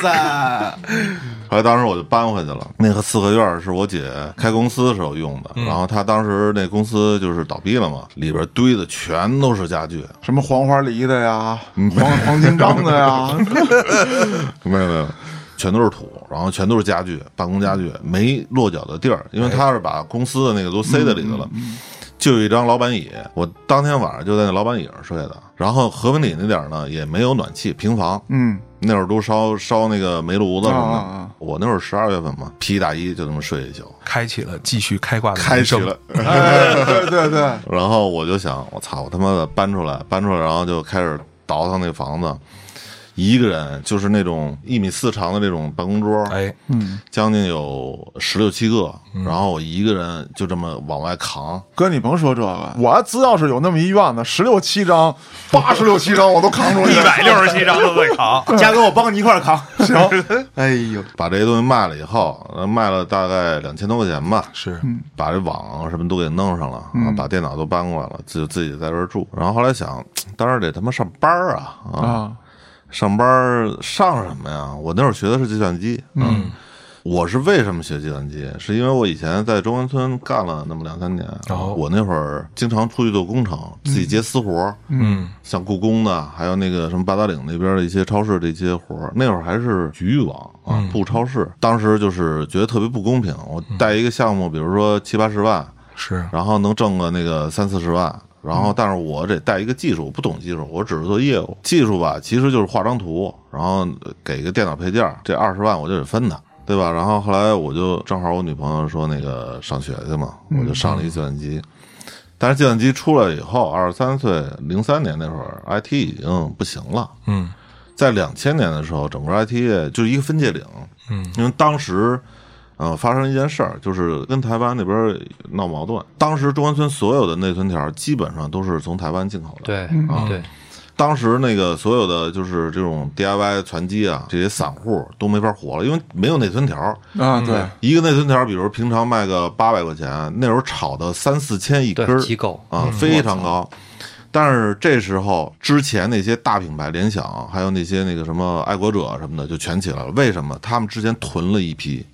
操！后来当时我就搬回去了。那个四合院是我姐开公司的时候用的，然后她当时那公司就是倒闭了嘛，里边堆的全都是家具，什么黄花梨的呀，黄黄金章的呀，没有没有，全都是土，然后全都是家具，办公家具，没落脚的地儿，因为他是把公司的那个都塞在里头了。就有一张老板椅，我当天晚上就在那老板椅上睡的。然后和平里那点儿呢，也没有暖气，平房，嗯，那会儿都烧烧那个煤炉子什么的。啊啊啊我那会儿十二月份嘛，披大衣就这么睡一宿，开启了继续开挂的开人生启了。哎，对对对，然后我就想，我操，我他妈的搬出来，搬出来，然后就开始倒腾那房子。一个人就是那种一米四长的那种办公桌，哎，将近有十六七个，然后我一个人就这么往外扛。哥，你甭说这个，我只要是有那么一院子，十六七张、八十六七张，我都扛出去。一百六十七张都得扛。嘉哥，我帮你一块儿扛。行，哎呦，把这些东西卖了以后，呃卖了大概两千多块钱吧，是，把这网什么都给弄上了，啊，把电脑都搬过来了，就自己在这儿住。然后后来想，当然得他妈上班啊啊！啊，上班上什么呀？我那会儿学的是计算机，嗯，我是为什么学计算机？是因为我以前在中关村干了那么两三年，哦我那会儿经常出去做工程，自己接私活儿，嗯像故宫的，还有那个什么八达岭那边的一些超市的一些活儿，那会儿还是局域网啊，布超市。当时就是觉得特别不公平，我带一个项目，比如说七八十万，是然后能挣个那个三四十万。然后，但是我得带一个技术，我不懂技术，我只是做业务。技术吧，其实就是画张图，然后给一个电脑配件儿，这二十万我就得分他，对吧？然后后来我就正好我女朋友说那个上学去嘛，我就上了一计算机。但是计算机出来以后，二十三岁，零三年那会儿，IT 已经不行了。嗯在两千年的时候，整个 IT 业就是一个分界岭。嗯，因为当时，呃，发生一件事儿，就是跟台湾那边闹矛盾。当时中关村所有的内存条基本上都是从台湾进口的。，对嗯对，当时那个所有的就是这种 DIY 传机啊，这些散户都没法活了，因为没有内存条。啊，对，一个内存条，比如平常卖个八百块钱，那时候炒的三四千一根儿对，机构啊，非常高。但是这时候，之前那些大品牌，联想，还有那些那个什么爱国者什么的，就全起来了。为什么？他们之前囤了一批，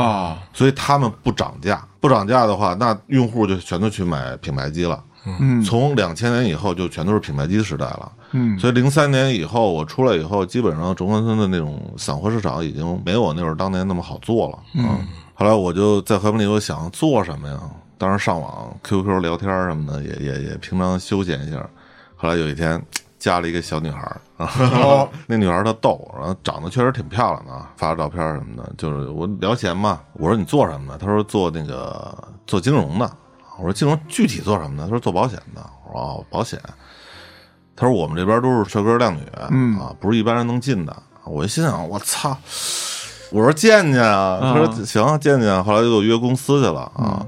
啊，所以他们不涨价。不涨价的话，那用户就全都去买品牌机了。嗯从两千年以后，就全都是品牌机时代了。嗯所以零三年以后，我出来以后，基本上中关村的那种散货市场已经没有我那会儿当年那么好做了。嗯，后来我就在和平里，我想做什么呀？当时上网、QQ 聊天什么的，也也也平常休闲一下。后来有一天加了一个小女孩儿啊，哦 那女孩儿她逗，然后长得确实挺漂亮的啊，发照片什么的。就是我聊闲嘛，我说你做什么的？她说做那个做金融的。我说金融具体做什么的？她说做保险的。我说哦，保险。她说我们这边都是帅哥靓女，嗯啊，不是一般人能进的。我一心想，我操！我说见见啊，她说行，见见。后来就约公司去了啊。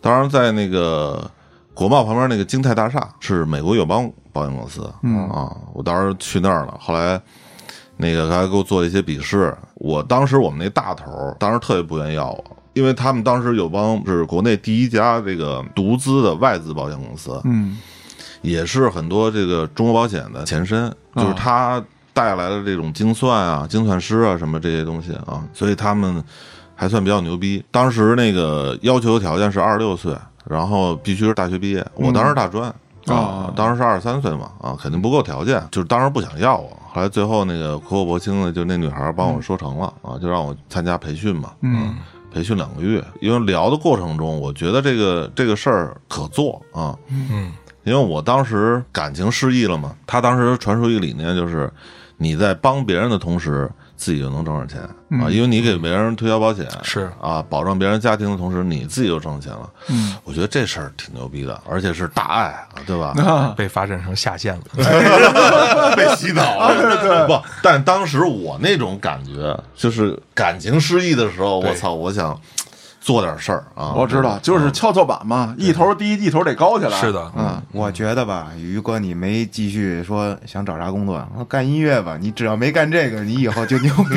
当然，在那个国贸旁边那个金泰大厦是美国友邦保险公司，嗯啊，我当时去那儿了。后来那个还给我做了一些笔试。我当时我们那大头儿当时特别不愿意要我，因为他们当时有帮是国内第一家这个独资的外资保险公司，嗯也是很多这个中国保险的前身，就是他带来的这种精算啊、精算师啊什么这些东西啊，所以他们还算比较牛逼。当时那个要求条件是二十六岁，然后必须是大学毕业。我当时大专。啊。啊，当时是二十三岁嘛，啊，肯定不够条件，就是当时不想要我。后来最后那个苦口婆心的，就那女孩帮我说成了啊，就让我参加培训嘛，嗯。培训两个月。因为聊的过程中，我觉得这个这个事儿可做啊，嗯。因为我当时感情失意了嘛，他当时传输一个理念，就是你在帮别人的同时，自己就能挣着钱啊，因为你给别人推销保险是啊，保障别人家庭的同时，你自己就挣钱了。嗯我觉得这事儿挺牛逼的，而且是大爱啊，对吧？啊被发展成下线了。被洗脑了，不，但当时我那种感觉，就是感情失意的时候，我操，我想做点事儿啊。我知道，就是跷跷板嘛，一头低，一头得高起来。是的，嗯，我觉得吧，于哥，你没继续说想找啥工作，干音乐吧。你只要没干这个，你以后就牛逼。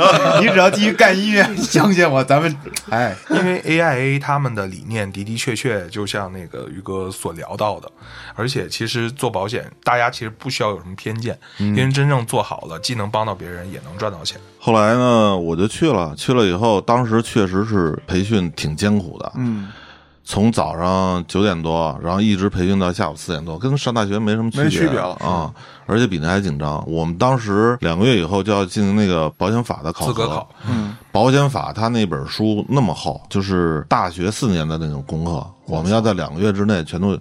你只要继续干音乐，相信我，咱们哎，因为 AIA 他们的理念的的确确就像那个于哥所聊到的，而且其实做保险，大家其实不需要有什么偏见，因为真正做好了，既能帮到别人，也能赚到钱。后来呢，我就去了，去了以后，当时确实是培训挺艰苦的，嗯，从早上九点多，然后一直培训到下午四点多，跟上大学没什么区别没区别了啊，而且比那还紧张。我们当时两个月以后就要进行那个保险法的考核，资格考，嗯。保险法它那本书那么厚，就是大学四年的那种功课，我们要在两个月之内全都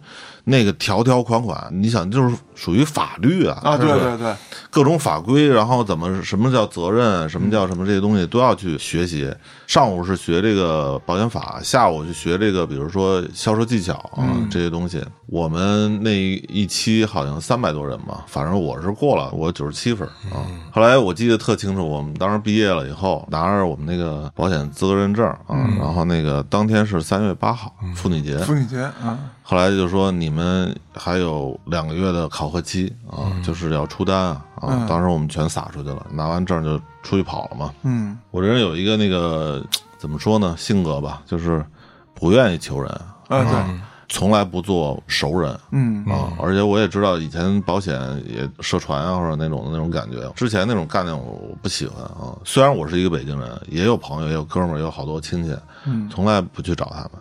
那个条条款款，你想就是属于法律啊啊，对对对，各种法规，然后怎么什么叫责任，什么叫什么这些东西都要去学习。上午是学这个保险法，下午去学这个，比如说销售技巧啊、这些东西。我们那一期好像三百多人吧，反正我是过了，我九十七分啊。后来我记得特清楚，我们当时毕业了以后，拿着我们那个保险资格认证啊，然后那个当天是三月八号，妇女节，妇女节啊，后来就说你们还有两个月的考核期啊，就是要出单啊当时我们全撒出去了，拿完证就出去跑了嘛。嗯我这人有一个那个怎么说呢，性格吧，就是不愿意求人，啊对，从来不做熟人。嗯啊，而且我也知道以前保险也涉船啊，或者那种的那种感觉，之前那种概念我不喜欢啊。虽然我是一个北京人，也有朋友，也有哥们儿，也有好多亲戚，嗯从来不去找他们。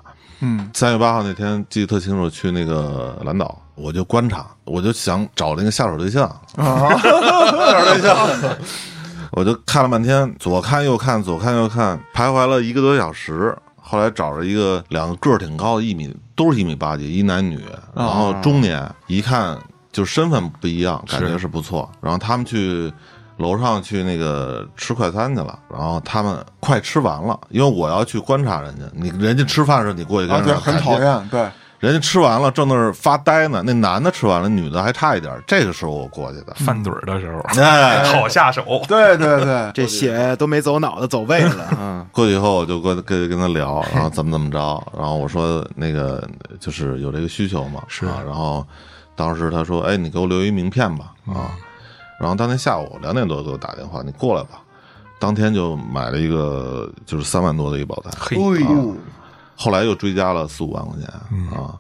嗯三月八号那天记得特清楚，去那个蓝岛，我就观察，我就想找那个下手对象，啊，下手对象，我就看了半天，左看右看，左看右看，徘徊了一个多小时。后来找着一个两个个儿挺高的，一米都是一米八几，一男女，然后中年，一看就身份不一样，感觉是不错。然后他们去楼上去那个吃快餐去了，然后他们快吃完了，因为我要去观察人家，你人家吃饭的时候你过去跟啊，人对，很讨厌，对，人家吃完了，正那儿发呆呢。那男的吃完了，女的还差一点。这个时候我过去的，饭嘴儿的时候，哎，好下手。对对对，这血都没走脑子，走胃了。嗯，过去以后我就跟跟跟他聊，然后怎么怎么着，然后我说那个就是有这个需求嘛，是啊，然后当时他说，哎，你给我留一名片吧，啊，然后当天下午两点多给我打电话，你过来吧。当天就买了一个就是三万多的一保单，嘿，啊，后来又追加了四五万块钱、啊。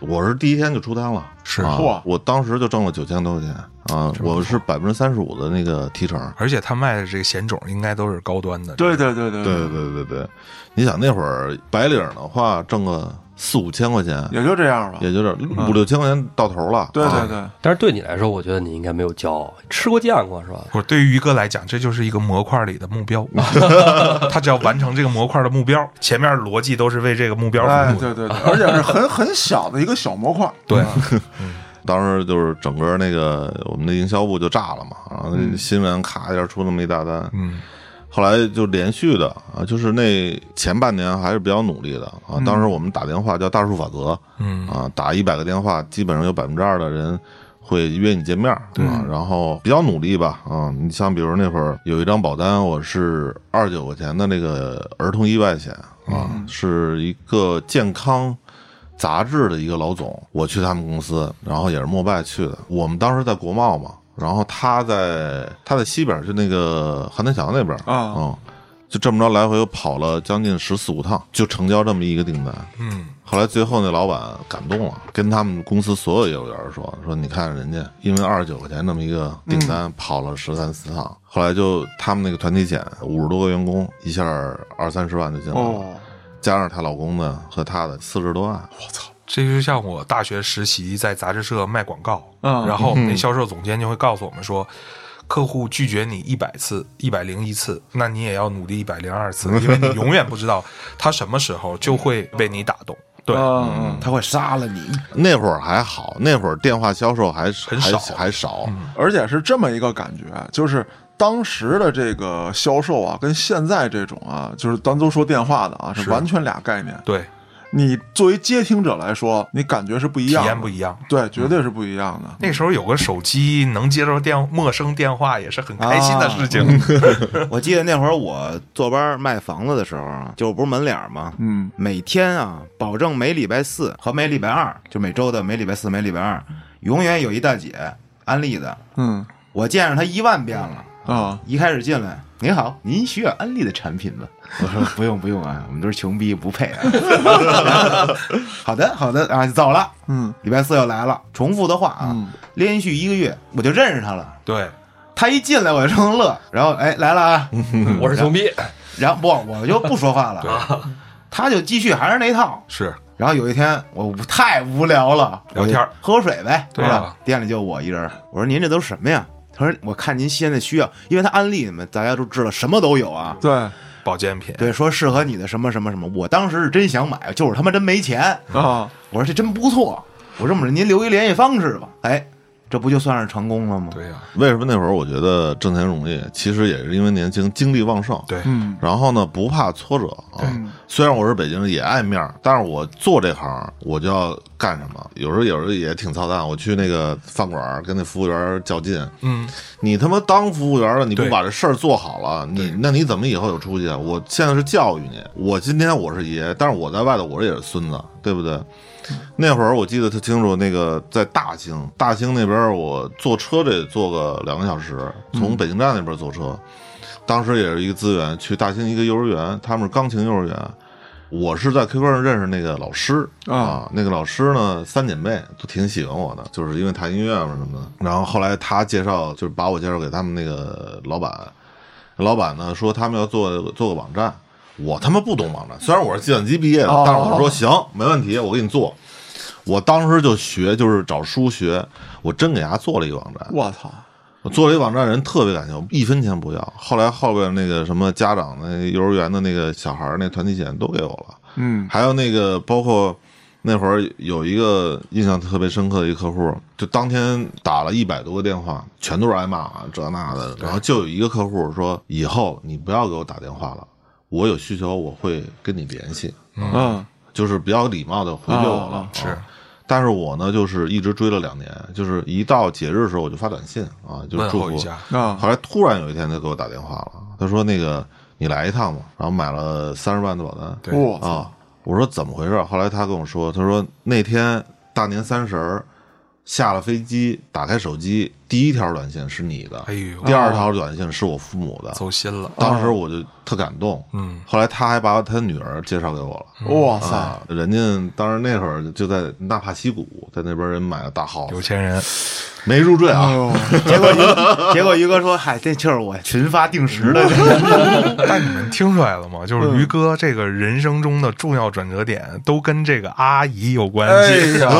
我是第一天就出单了，是啊，我当时就挣了九千多块钱啊，我是百分之三十五的那个提成。而且他卖的这个险种应该都是高端的。对对对对对对对对对，你想那会儿白领的话挣个四五千块钱，也就这样吧。也就是五六千块钱到头了。啊对对对，但是对你来说，我觉得你应该没有骄傲，吃过见过是吧？不是对于于哥来讲，这就是一个模块里的目标。他只要完成这个模块的目标，前面逻辑都是为这个目标哎，服务的。对对对，而且是很很小的一个小模块。对，当时就是整个那个我们的营销部就炸了嘛，然后那新闻咔一下出那么一大单，嗯，后来就连续的啊，就是那前半年还是比较努力的啊。当时我们打电话叫大数法则，嗯啊，打一百个电话，基本上有百分之二的人会约你见面儿啊。然后比较努力吧啊，你像比如那会儿有一张保单，我是二十九块钱的那个儿童意外险啊，是一个健康。杂志的一个老总，我去他们公司，然后也是摩拜去的。我们当时在国贸嘛，然后他在他在西边，就那个邯郸桥那边啊。嗯，就这么着来回又跑了将近十四五趟，就成交这么一个订单。嗯，后来最后那老板感动了，跟他们公司所有业务员说说，你看人家因为二十九块钱那么一个订单跑了十三四趟，后来就他们那个团体险五十多个员工，一下二三十万就进来了，哦，加上她老公的和她的四十多万。我操这就像我大学实习在杂志社卖广告，嗯然后我们那销售总监就会告诉我们说，客户拒绝你一百次、一百零一次，那你也要努力一百零二次，因为你永远不知道他什么时候就会被你打动。对，嗯嗯，他会杀了你。那会儿还好，那会儿电话销售还还很少还少。而且是这么一个感觉，就是当时的这个销售啊，跟现在这种啊，就是咱都说电话的啊，是是完全俩概念。对，你作为接听者来说，你感觉是不一样体，验不一样。对，绝对是不一样的。那时候有个手机能接着电陌生电话，也是很开心的事情。我记得那会儿我坐班卖房子的时候啊，就不是门脸儿嘛，嗯，每天啊，保证每礼拜四和每礼拜二，就每周的每礼拜四、每礼拜二，永远有一大姐安利的，嗯我见着她一万遍了。啊，一开始进来，您好，您需要安利的产品吗？我说不用不用啊，我们都是穷逼，不配啊。好的好的啊，走了。嗯礼拜四又来了，重复的话啊，嗯连续一个月我就认识他了。对，他一进来我就正乐，然后哎来了啊，我是穷逼，然后不我就不说话了，他就继续还是那套。是然后有一天我太无聊了，聊天喝口水呗，对吧？店里就我一人，我说您这都是什么呀？他说我看您现在需要，因为他安利你们，大家都知道什么都有啊。对保健品。对，说适合你的什么什么什么，我当时是真想买，就是他妈真没钱。啊，我说这真不错，我这么着您留一联系方式吧。哎，这不就算是成功了吗？对呀、为什么那会儿我觉得挣钱容易？其实也是因为年轻，精力旺盛。对，嗯然后呢，不怕挫折啊。虽然我是北京人，也爱面儿，但是我做这行，我就要干什么。有时候有时候也挺操蛋，我去那个饭馆儿跟那服务员较劲。嗯，你他妈当服务员了，你不把这事儿做好了，你那你怎么以后有出息啊？我现在是教育你，我今天我是爷，但是我在外头我也是孙子，对不对？那会儿我记得特清楚，那个在大兴，大兴那边我坐车得坐个两个小时，从北京站那边坐车。当时也是一个资源，去大兴一个幼儿园，他们是钢琴幼儿园，我是在 QQ 上认识那个老师啊啊，那个老师呢三姐妹都挺喜欢我的，就是因为弹音乐嘛什么的。然后后来他介绍，就是把我介绍给他们那个老板，老板呢说他们要做做个网站，我他妈不懂网站，虽然我是计算机毕业的，哦但是我说行，没问题，我给你做。我当时就学，就是找书学，我真给他做了一个网站。我操，我做了一个网站，人特别感谢我，一分钱不要。后来后边那个什么家长的幼儿园的那个小孩儿那团体险都给我了，嗯还有那个包括那会儿有一个印象特别深刻的一个客户，就当天打了一百多个电话，全都是挨骂啊这那的，然后就有一个客户说以后你不要给我打电话了，我有需求我会跟你联系，嗯就是比较礼貌的回绝我了。啊是但是我呢，就是一直追了两年，就是一到节日的时候我就发短信啊，就祝福问候一下，啊后来突然有一天，他给我打电话了，他说：“那个你来一趟吧。”然后买了三十万的保单。对啊，我说怎么回事？后来他跟我说，他说那天大年三十儿下了飞机，打开手机，第一条短信是你的，哎呦。第二条短信是我父母的。走心了，当时我就特感动，嗯，后来他还把他女儿介绍给我了。哇塞，啊，人家当时那会儿就在纳帕西谷，在那边人买了大 house，有钱人，没入赘啊，结果于 结果于哥说：“嗨，这就是我群发定时的。但你们听出来了吗？就是于哥这个人生中的重要转折点都跟这个阿姨有关系。哎呀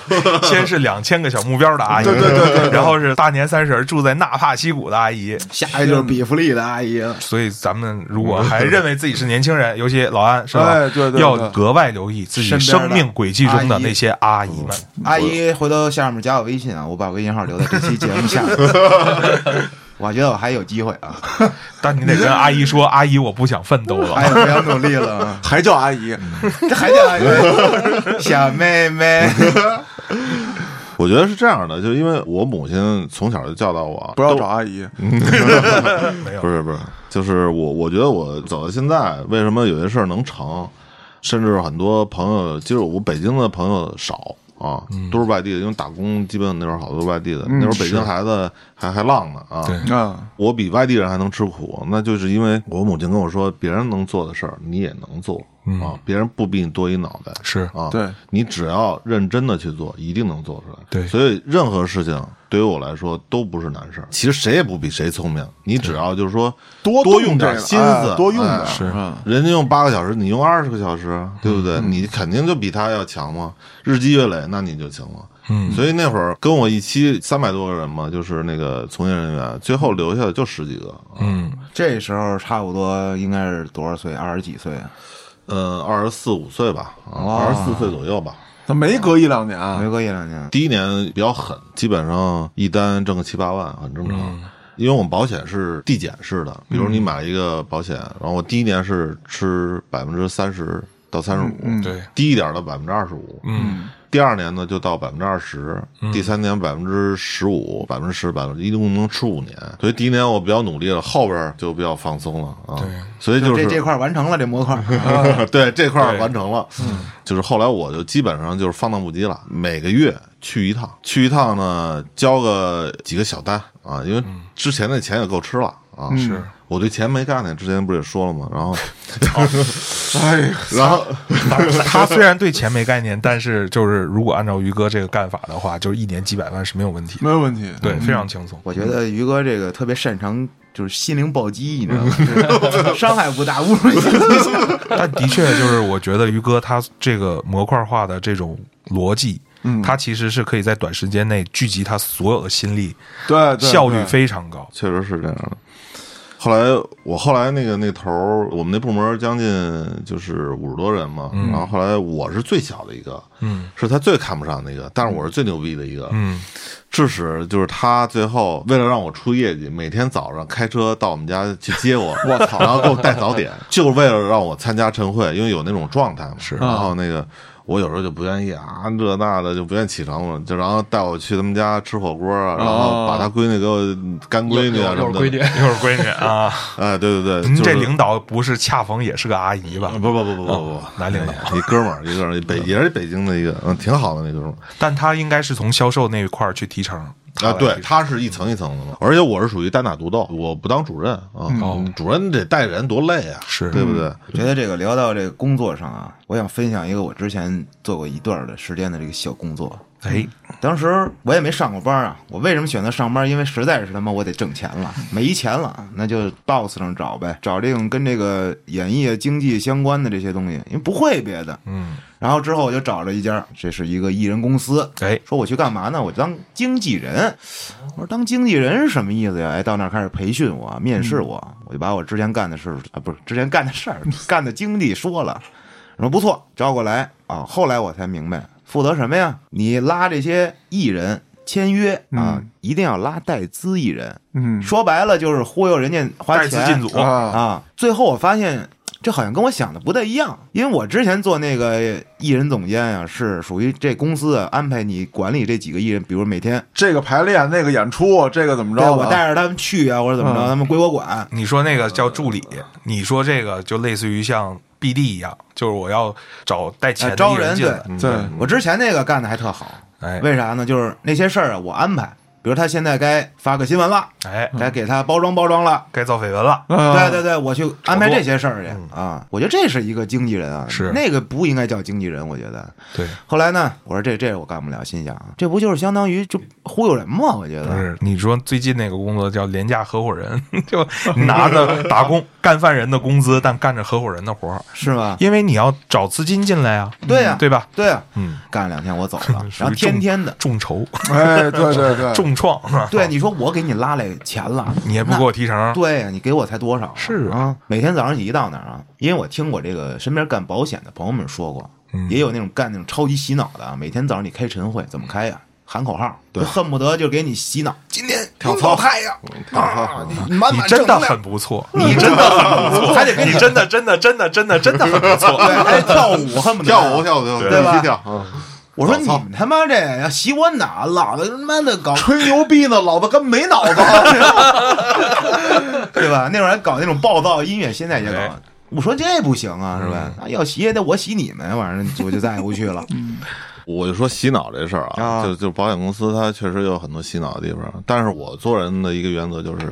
先是两千个小目标的阿姨，对对对对。然后是大年三十住在纳帕溪谷的阿姨。下一个就是比弗利的阿姨了。所以咱们如果还认为自己是年轻人，尤其老安是吧？哎对对对要格外留意自己生命轨迹中的那些阿姨们。阿姨，回头下面加我微信啊，我把微信号留在这期节目下面。我觉得我还有机会啊，但你得跟阿姨说，阿姨，我不想奋斗了。哎，不想努力了啊，还叫阿姨，这还叫阿姨 小妹妹。我觉得是这样的，就因为我母亲从小就教导我，不要找阿姨，没有。不是不是，就是我我觉得我走到现在，为什么有些事儿能成，甚至很多朋友，其实我北京的朋友少啊，都是外地的，因为打工基本那会儿好多外地的，那会儿北京孩子还还浪呢啊。对。啊，我比外地人还能吃苦，那就是因为我母亲跟我说，别人能做的事儿你也能做啊，别人不比你多一脑袋是啊，对你只要认真的去做，一定能做出来。对所以任何事情对于我来说都不是难事儿。其实谁也不比谁聪明，你只要就是说多多用点心思，哎多用点哎是啊人家用八个小时，你用二十个小时，对不对？你肯定就比他要强嘛。日积月累，那你就行了。嗯所以那会儿跟我一期三百多个人嘛，就是那个从业人员，最后留下的就十几个。嗯，这时候差不多应该是多少岁？二十几岁啊？呃，二十四五岁吧，哇二十四岁左右吧。他没隔一两年，没隔一两年。第一年比较狠，基本上一单挣个七八万，很正常。因为我们保险是递减式的，比如你买一个保险，然后我第一年是吃百分之三十到三十五，对，低一点的百分之二十五，嗯，第二年呢就到百分之二十，第三年百分之十五，百分之十，百分之一共能吃五年。所以第一年我比较努力了，后边就比较放松了啊。对，所以就是这这块完成了这模块，对这块儿完成了，就是后来我就基本上就是放荡不羁了，每个月去一趟，去一趟呢交个几个小单啊，因为之前那钱也够吃了啊。是我对钱没概念，之前不是也说了吗？然后，哎呀，然后他虽然对钱没概念，但是就是如果按照于哥这个干法的话，就是一年几百万是没有问题。没有问题，对，非常轻松。我觉得于哥这个特别擅长就是心灵暴击，你知道吗？伤害不大，侮辱性。但的确就是，我觉得于哥他这个模块化的这种逻辑，嗯。他其实是可以在短时间内聚集他所有的心力，对，对效率非常高。确实是这样的。后来我后来那个那头儿，我们那部门将近就是五十多人嘛，然后后来我是最小的一个，嗯。是他最看不上的一个，但是我是最牛逼的一个，嗯，致使就是他最后为了让我出业绩，每天早上开车到我们家去接我，我操，然后给我带早点，就是为了让我参加晨会，因为有那种状态嘛。是。然后那个我有时候就不愿意啊，这那的就不愿意起床了，就然后带我去他们家吃火锅啊，然后把他闺女给我干闺女啊什么的，又是闺女，又是闺女啊，哎，对对对，您这领导不是恰逢也是个阿姨吧？不不不不不不，男领导，一哥们儿，一哥们儿，北也是北京的一个，嗯，挺好的那哥们儿。但他应该是从销售那一块儿去提成，啊，对，他是一层一层的嘛，而且我是属于单打独斗，我不当主任啊，主任得带人多累啊，是对不对？我觉得这个聊到这个工作上啊，我想分享一个我之前做过一段儿的时间的这个小工作。哎，当时我也没上过班啊，我为什么选择上班？因为实在是他妈我得挣钱了，没钱了，那就 boss 上找呗，找这种跟这个演艺啊、经济相关的这些东西，因为不会别的。嗯，然后之后我就找了一家，这是一个艺人公司，哎，说我去干嘛呢？我当经纪人。我说当经纪人是什么意思呀？哎，到那儿开始培训我，面试我，我就把我之前干的事啊，不是之前干的事儿，干的经历说了，说不错，招过来啊。后来我才明白，负责什么呀？你拉这些艺人签约啊，一定要拉带资艺人。嗯说白了就是忽悠人家花带资钱进组，啊，啊。最后我发现。这好像跟我想的不太一样，因为我之前做那个艺人总监啊，是属于这公司啊安排你管理这几个艺人，比如每天这个排练那个演出，这个怎么着的？我带着他们去啊，或者怎么着，嗯他们归我管。你说那个叫助理，你说这个就类似于像 BD 一样，就是我要找带钱的艺招人进来，对，我之前那个干的还特好，哎。为啥呢？就是那些事儿啊，我安排，比如他现在该发个新闻了，哎，该给他包装包装了。该造绯闻了，对对对对，我去安排这些事儿去啊！我觉得这是一个经纪人啊，是那个不应该叫经纪人，我觉得。对，后来呢，我说这这我干不了，心想这不就是相当于就忽悠人吗？我觉得不是你说最近那个工作叫廉价合伙人，就拿着打工 干饭人的工资，但干着合伙人的活儿，是吗？因为你要找资金进来啊，对呀对吧？对啊，嗯，干了两天我走了，然后天天的。众筹、哎，对对对，重创，对，你说我给你拉来钱了，你也不给我提成，对呀，你给我才多少啊？是啊，每天早上你一到那儿啊？因为我听我这个身边干保险的朋友们说过，嗯。也有那种干那种超级洗脑的啊，每天早上你开晨会怎么开呀？喊口号，就恨不得就给你洗脑。今天跳操。太阳啊，你满你满真的很不错，你真的很不错，还得给你你真的真的真的真的真的很不错，对，还得跳舞，恨不得。跳舞。跳舞跳舞，对吧我说你们他妈这要洗我脑，老子他妈的搞 吹牛逼呢，老子跟没脑子。对吧？那会儿还搞那种暴躁音乐，现在也哎搞。我说这不行啊，是吧？啊要洗也得我洗你们，反正我就再也不去了。我就说洗脑这事儿啊，啊就就保险公司它确实有很多洗脑的地方，但是我做人的一个原则就是，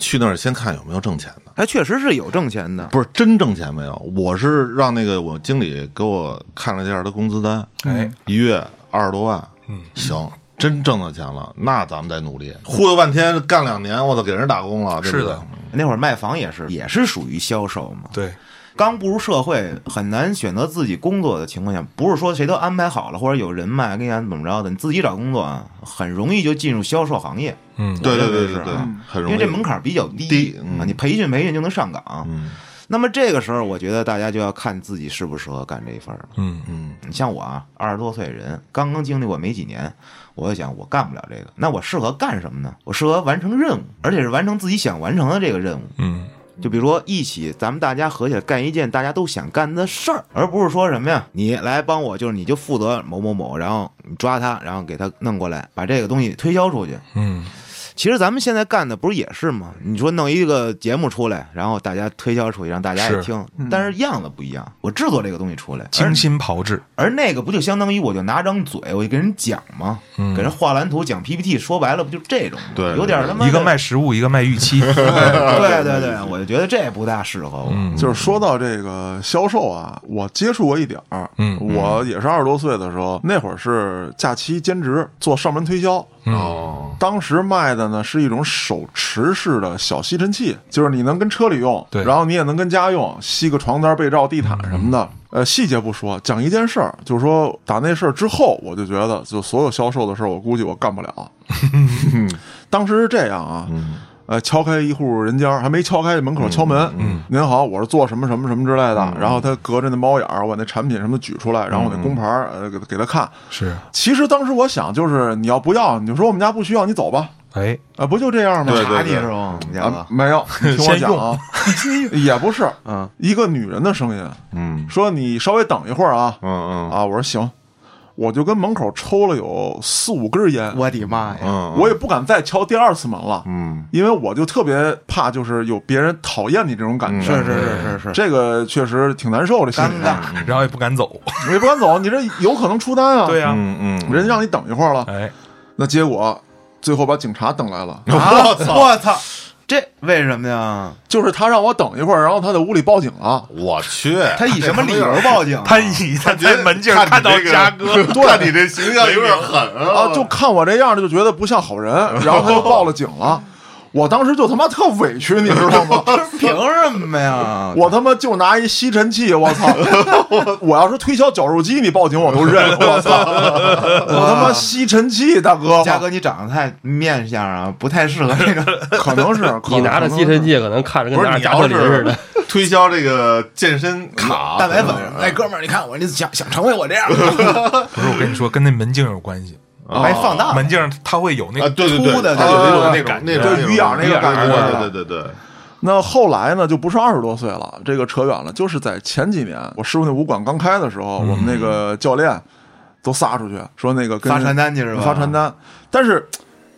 去那儿先看有没有挣钱的，他确实是有挣钱的，不是真挣钱没有，我是让那个我经理给我看了一下他工资单，哎，一月二十多万，嗯，行。真挣到钱了，那咱们得努力。忽悠半天，干两年，我都给人打工了，对不对是的？那会儿卖房也是，也是属于销售嘛。对，刚步入社会，很难选择自己工作的情况下，不是说谁都安排好了，或者有人脉跟人怎么着的，你自己找工作啊，很容易就进入销售行业，嗯，对对对对对很容易。因为这门槛比较低低嗯啊，你培训培训就能上岗。嗯那么这个时候，我觉得大家就要看自己适不适合干这一份儿了。嗯嗯你像我啊，二十多岁人，刚刚经历过没几年，我就想我干不了这个，那我适合干什么呢？我适合完成任务，而且是完成自己想完成的这个任务。嗯，就比如说一起，咱们大家合起来干一件大家都想干的事儿，而不是说什么呀，你来帮我，就是你就负责某某某，然后你抓他，然后给他弄过来，把这个东西推销出去。嗯，其实咱们现在干的不是也是吗？你说弄一个节目出来，然后大家推销出去，让大家也是听，但是样子不一样。我制作这个东西出来，精心炮制，而那个不就相当于我就拿张嘴，我就给人讲吗？嗯给人画蓝图、讲 PPT，说白了不就这种吗？对有点他妈一个卖实物，一个卖预期，对对对，我就觉得这不大适合我。嗯，就是说到这个销售啊，我接触过一点儿。嗯我也是二十多岁的时候，那会儿是假期兼职做上门推销。哦，当时卖的呢是一种手持式的小吸尘器，就是你能跟车里用，对。然后你也能跟家用，吸个床单、被罩、地毯什么的。呃，细节不说，讲一件事儿，就是说打那事儿之后，我就觉得，就所有销售的事儿，我估计我干不了。当时是这样啊，呃，敲开一户人家，还没敲开门口敲门，嗯，您好，我是做什么什么什么之类的，然后他隔着那猫眼儿，我把那产品什么举出来，然后我那工牌儿呃给给他看。是，其实当时我想，就是你要不要，你就说我们家不需要，你走吧，哎，啊，不就这样吗？查你是吗？你啊，没有，你听我讲啊，也不是，嗯，一个女人的声音嗯。说你稍微等一会儿啊，嗯嗯。啊，我说行，我就跟门口抽了有四五根烟，我的妈呀！嗯，我也不敢再敲第二次门了，嗯因为我就特别怕，就是有别人讨厌你这种感觉，是是是是是，这个确实挺难受的，心里尴尬。然后也不敢走，我也不敢走，你这有可能出单啊，对呀，嗯嗯，人家让你等一会儿了，哎，那结果最后把警察等来了。我操我操！这为什么呀？就是他让我等一会儿，然后他在屋里报警了。我去，他以什么理由报警啊？他以他觉得在门镜看到这个嘉哥，看你这形象有点狠啊，就看我这样就觉得不像好人，然后他就报了警了。我当时就他妈特委屈，你知道吗？凭什么呀？我他妈就拿一吸尘器，我操！我要是推销绞肉机，你报警我都认。我操！我他妈吸尘器，大哥，嘉哥，你长得太面相啊，不太适合这个。可能是你拿着吸尘，器，可能看着跟拿着加特林似的是。推销这个健身卡，蛋白粉，哎，哥们儿，你看我，你想想成为我这样吗？不是我跟你说，跟那门禁有关系。还放大门镜它会有那啊，个对对对，凸的它有那种啊那感那种就鱼眼那个感觉对对对对对，那后来呢，就不是二十多岁了，这个扯远了。就是在前几年，我师傅那武馆刚开的时候，我们那个教练都撒出去说那个跟发传单去是吧？发传单，但是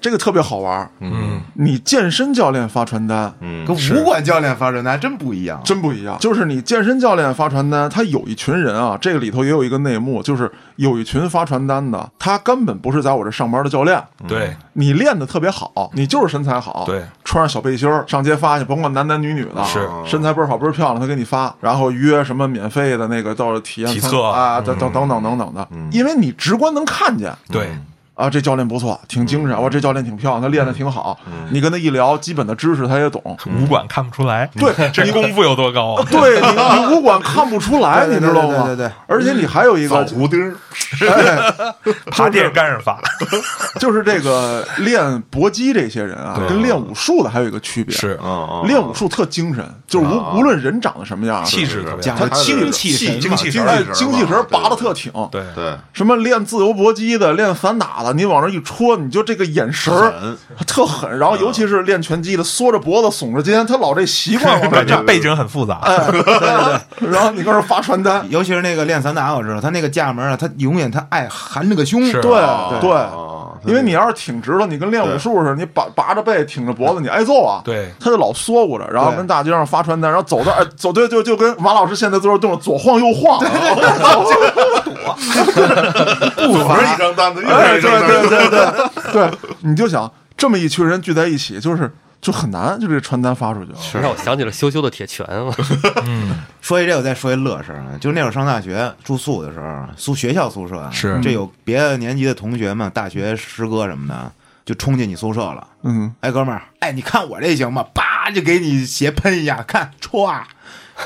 这个特别好玩儿，嗯，你健身教练发传单。嗯。跟武馆教练发传单真不一样。真不一样，就是你健身教练发传单，他有一群人啊，这个里头也有一个内幕，就是有一群发传单的，他根本不是在我这上班的教练，对。你练的特别好，你就是身材好，对，穿上小背心儿上街发去，甭管男男女女的，是。身材倍儿好倍儿漂亮，他给你发，然后约什么免费的那个到体验餐体测。啊，等等等等等等。的，因为你直观能看见。对，啊，这教练不错，挺精神。哇，这教练挺漂亮，他练的挺好。你跟他一聊，基本的知识他也懂。武馆看不出来，对这功夫有多高啊？对你，你武馆看不出来，你知道吗？对对对对而且你还有一个，胡钉儿，哎，爬电杆上发，就是这个练搏击这些人啊，跟练武术的还有一个区别。是嗯嗯，练武术特精神，就是无无论人长得什么样，气质特别讲好。究精气神，精气神哎，神精气神拔的特挺。对对，什么练自由搏击的，练散打的，你往那一戳，你就这个眼神儿特狠。然后尤其是练拳击的，缩着脖子耸着肩，他老这习惯往站。背景很复杂。对对对。然后你搁那发传单，尤其是那个练散打，我知道他那个架门啊，他永远他爱含着个胸。对哦对，哦因为你要是挺直了，你跟练武术似的，你拔拔着背挺着脖子，你挨揍啊。对他就老缩骨着，然后跟大街上发传单，然后走到哎走对就就跟马老师现在做动作左晃右晃，躲不是一张单子，对张单子，对对对对，你就想这么一群人聚在一起，就是就很难，就这传单发出去。让我想起了羞羞的铁拳了。说起这，我再说一乐事儿啊，就那会儿上大学住宿的时候，宿学校宿舍啊是这有别的年级的同学们，大学师哥什么的，就冲进你宿舍了。嗯，哎，哥们儿，哎，你看我这行吗？叭就给你鞋喷一下，看歘，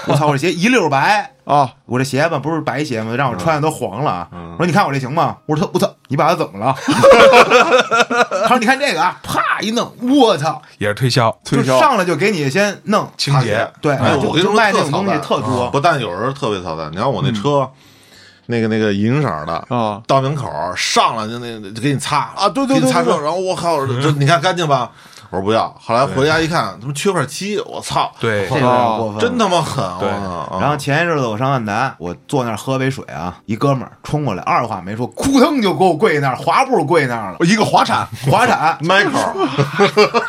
我操，我这鞋一溜白。啊，我这鞋吧不是白鞋吗？让我穿的都黄了啊！我说你看我这行吗？我说他我操，你把它怎么了？他说你看这个啊，啪一弄，我操，也是推销，推销上来就给你先弄清洁，对，我跟你说，就卖那种东西特多。不但有人特别操蛋，你看我那车，那个那个银色的啊到门口上来就那就给你擦啊对对给你擦车，对对对然后我靠，这你看干净吧？我说不要，后来回家一看，他妈缺块漆，我操，对这个过分，真他妈狠！对我操然后前一阵子我上万达，我坐那儿喝杯水啊，一哥们儿冲过来，二话没说，扑腾就给我跪那儿，滑步跪那儿了，一个滑铲，滑铲，Michael，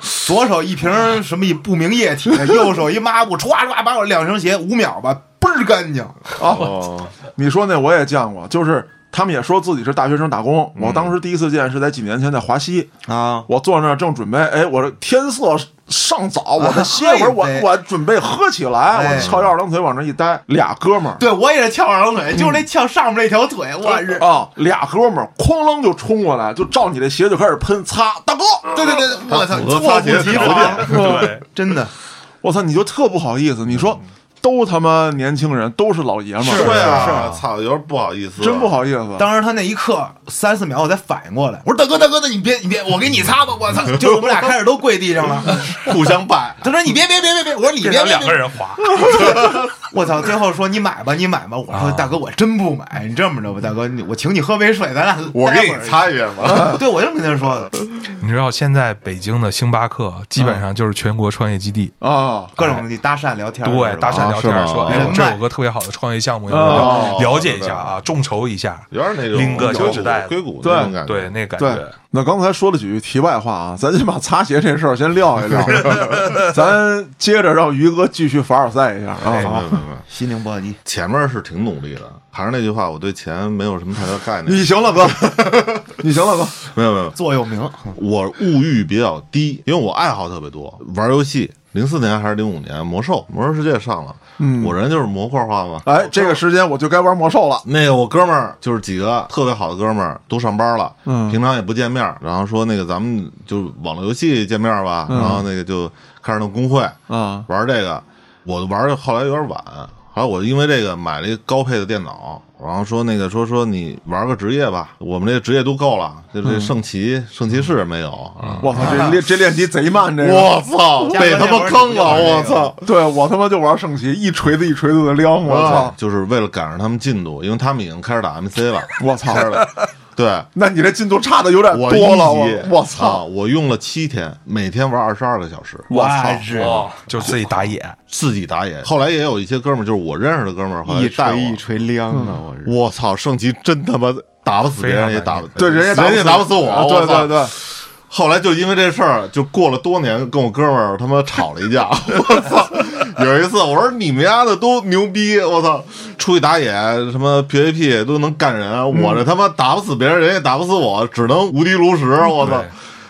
左手一瓶什么一不明液体，右手一抹布，歘歘把我两双鞋五秒吧，倍儿干净。哦，你说那我也见过，就是他们也说自己是大学生打工。我当时第一次见是在几年前在华西，啊，我坐那儿正准备，哎，我这天色尚早，我再歇会儿，我哎我准备喝起来，哎我翘着二郎腿往那一待，俩哥们儿。对我也是翘二郎腿，就是那翘上面那条腿，我是。啊，俩哥们儿哐啷就冲过来，就照你这鞋就开始喷擦，大哥，对对对，我操，符合猝不擦鞋及条防，对，真的。我操，你就特不好意思，你说都他妈年轻人，都是老爷们儿，是对啊，是啊操，有点不好意思，真不好意思。当时他那一刻三四秒，我才反应过来，我说大哥大哥，那你别你别，我给你擦吧，我操！就我们俩开始都跪地上了。互相拜。他说你别别别别别，我说你别两个，人滑，我操！最后说你买吧你买吧，我说大哥我真不买，你这么着吧，大哥我请你喝杯水，咱俩 我给你擦一遍吧。对，我就跟他说的，你知道现在北京的星巴克基本上就是全国创业基地，啊，各种的搭讪聊天，对，搭讪聊天啊说，哎，人我这有个特别好的创业项目，哦了解一下啊，众筹一下，有点那种拎个小纸袋子硅谷对那种感觉。对，那感觉，那刚才说了几句题外话啊，咱先把擦鞋这事儿先撂一撂，咱接着让于哥继续凡尔赛一下没有啊。没有没有西宁簸箕，前面是挺努力的，还是那句话，我对钱没有什么太大概念。你行了，哥，你行了，哥。没有没有，座右铭，我物欲比较低，因为我爱好特别多，玩游戏。零四年还是零五年，魔兽魔兽世界上了，嗯我人就是模块化嘛。哎，这个时间我就该玩魔兽了。那个我哥们儿就是几个特别好的哥们儿都上班了，嗯平常也不见面儿，然后说那个咱们就网络游戏见面吧，嗯然后那个就开始弄工会啊，玩这个，我玩的后来有点晚，后来我因为这个买了一个高配的电脑，然后说那个说说你玩个职业吧，我们这个职业都够了，就这圣骑、圣骑士没有啊。我操，这练这练级贼慢，这个。我操，被他妈坑了！我操！对我他妈就玩圣骑，一锤子一锤子的撩，我操！就是为了赶上他们进度，因为他们已经开始打 MC 了。我操！对，那你这进度差的有点多了，我我操！我用了七天，每天玩二十二个小时，我操！就自己打野，自己打野。后来也有一些哥们儿，就是我认识的哥们儿，后来一带我。锤一锤亮啊！我我操，圣骑真他妈打不死别人，也打不对，人家人也打不死我。啊对对对，后来就因为这事儿，就过了多年，跟我哥们儿他妈吵了一架。我操！有一次我说你们丫的都牛逼，我操！出去打野什么 PVP 都能干人，我这他妈打不死别人，人也打不死我，只能无敌炉石。我操！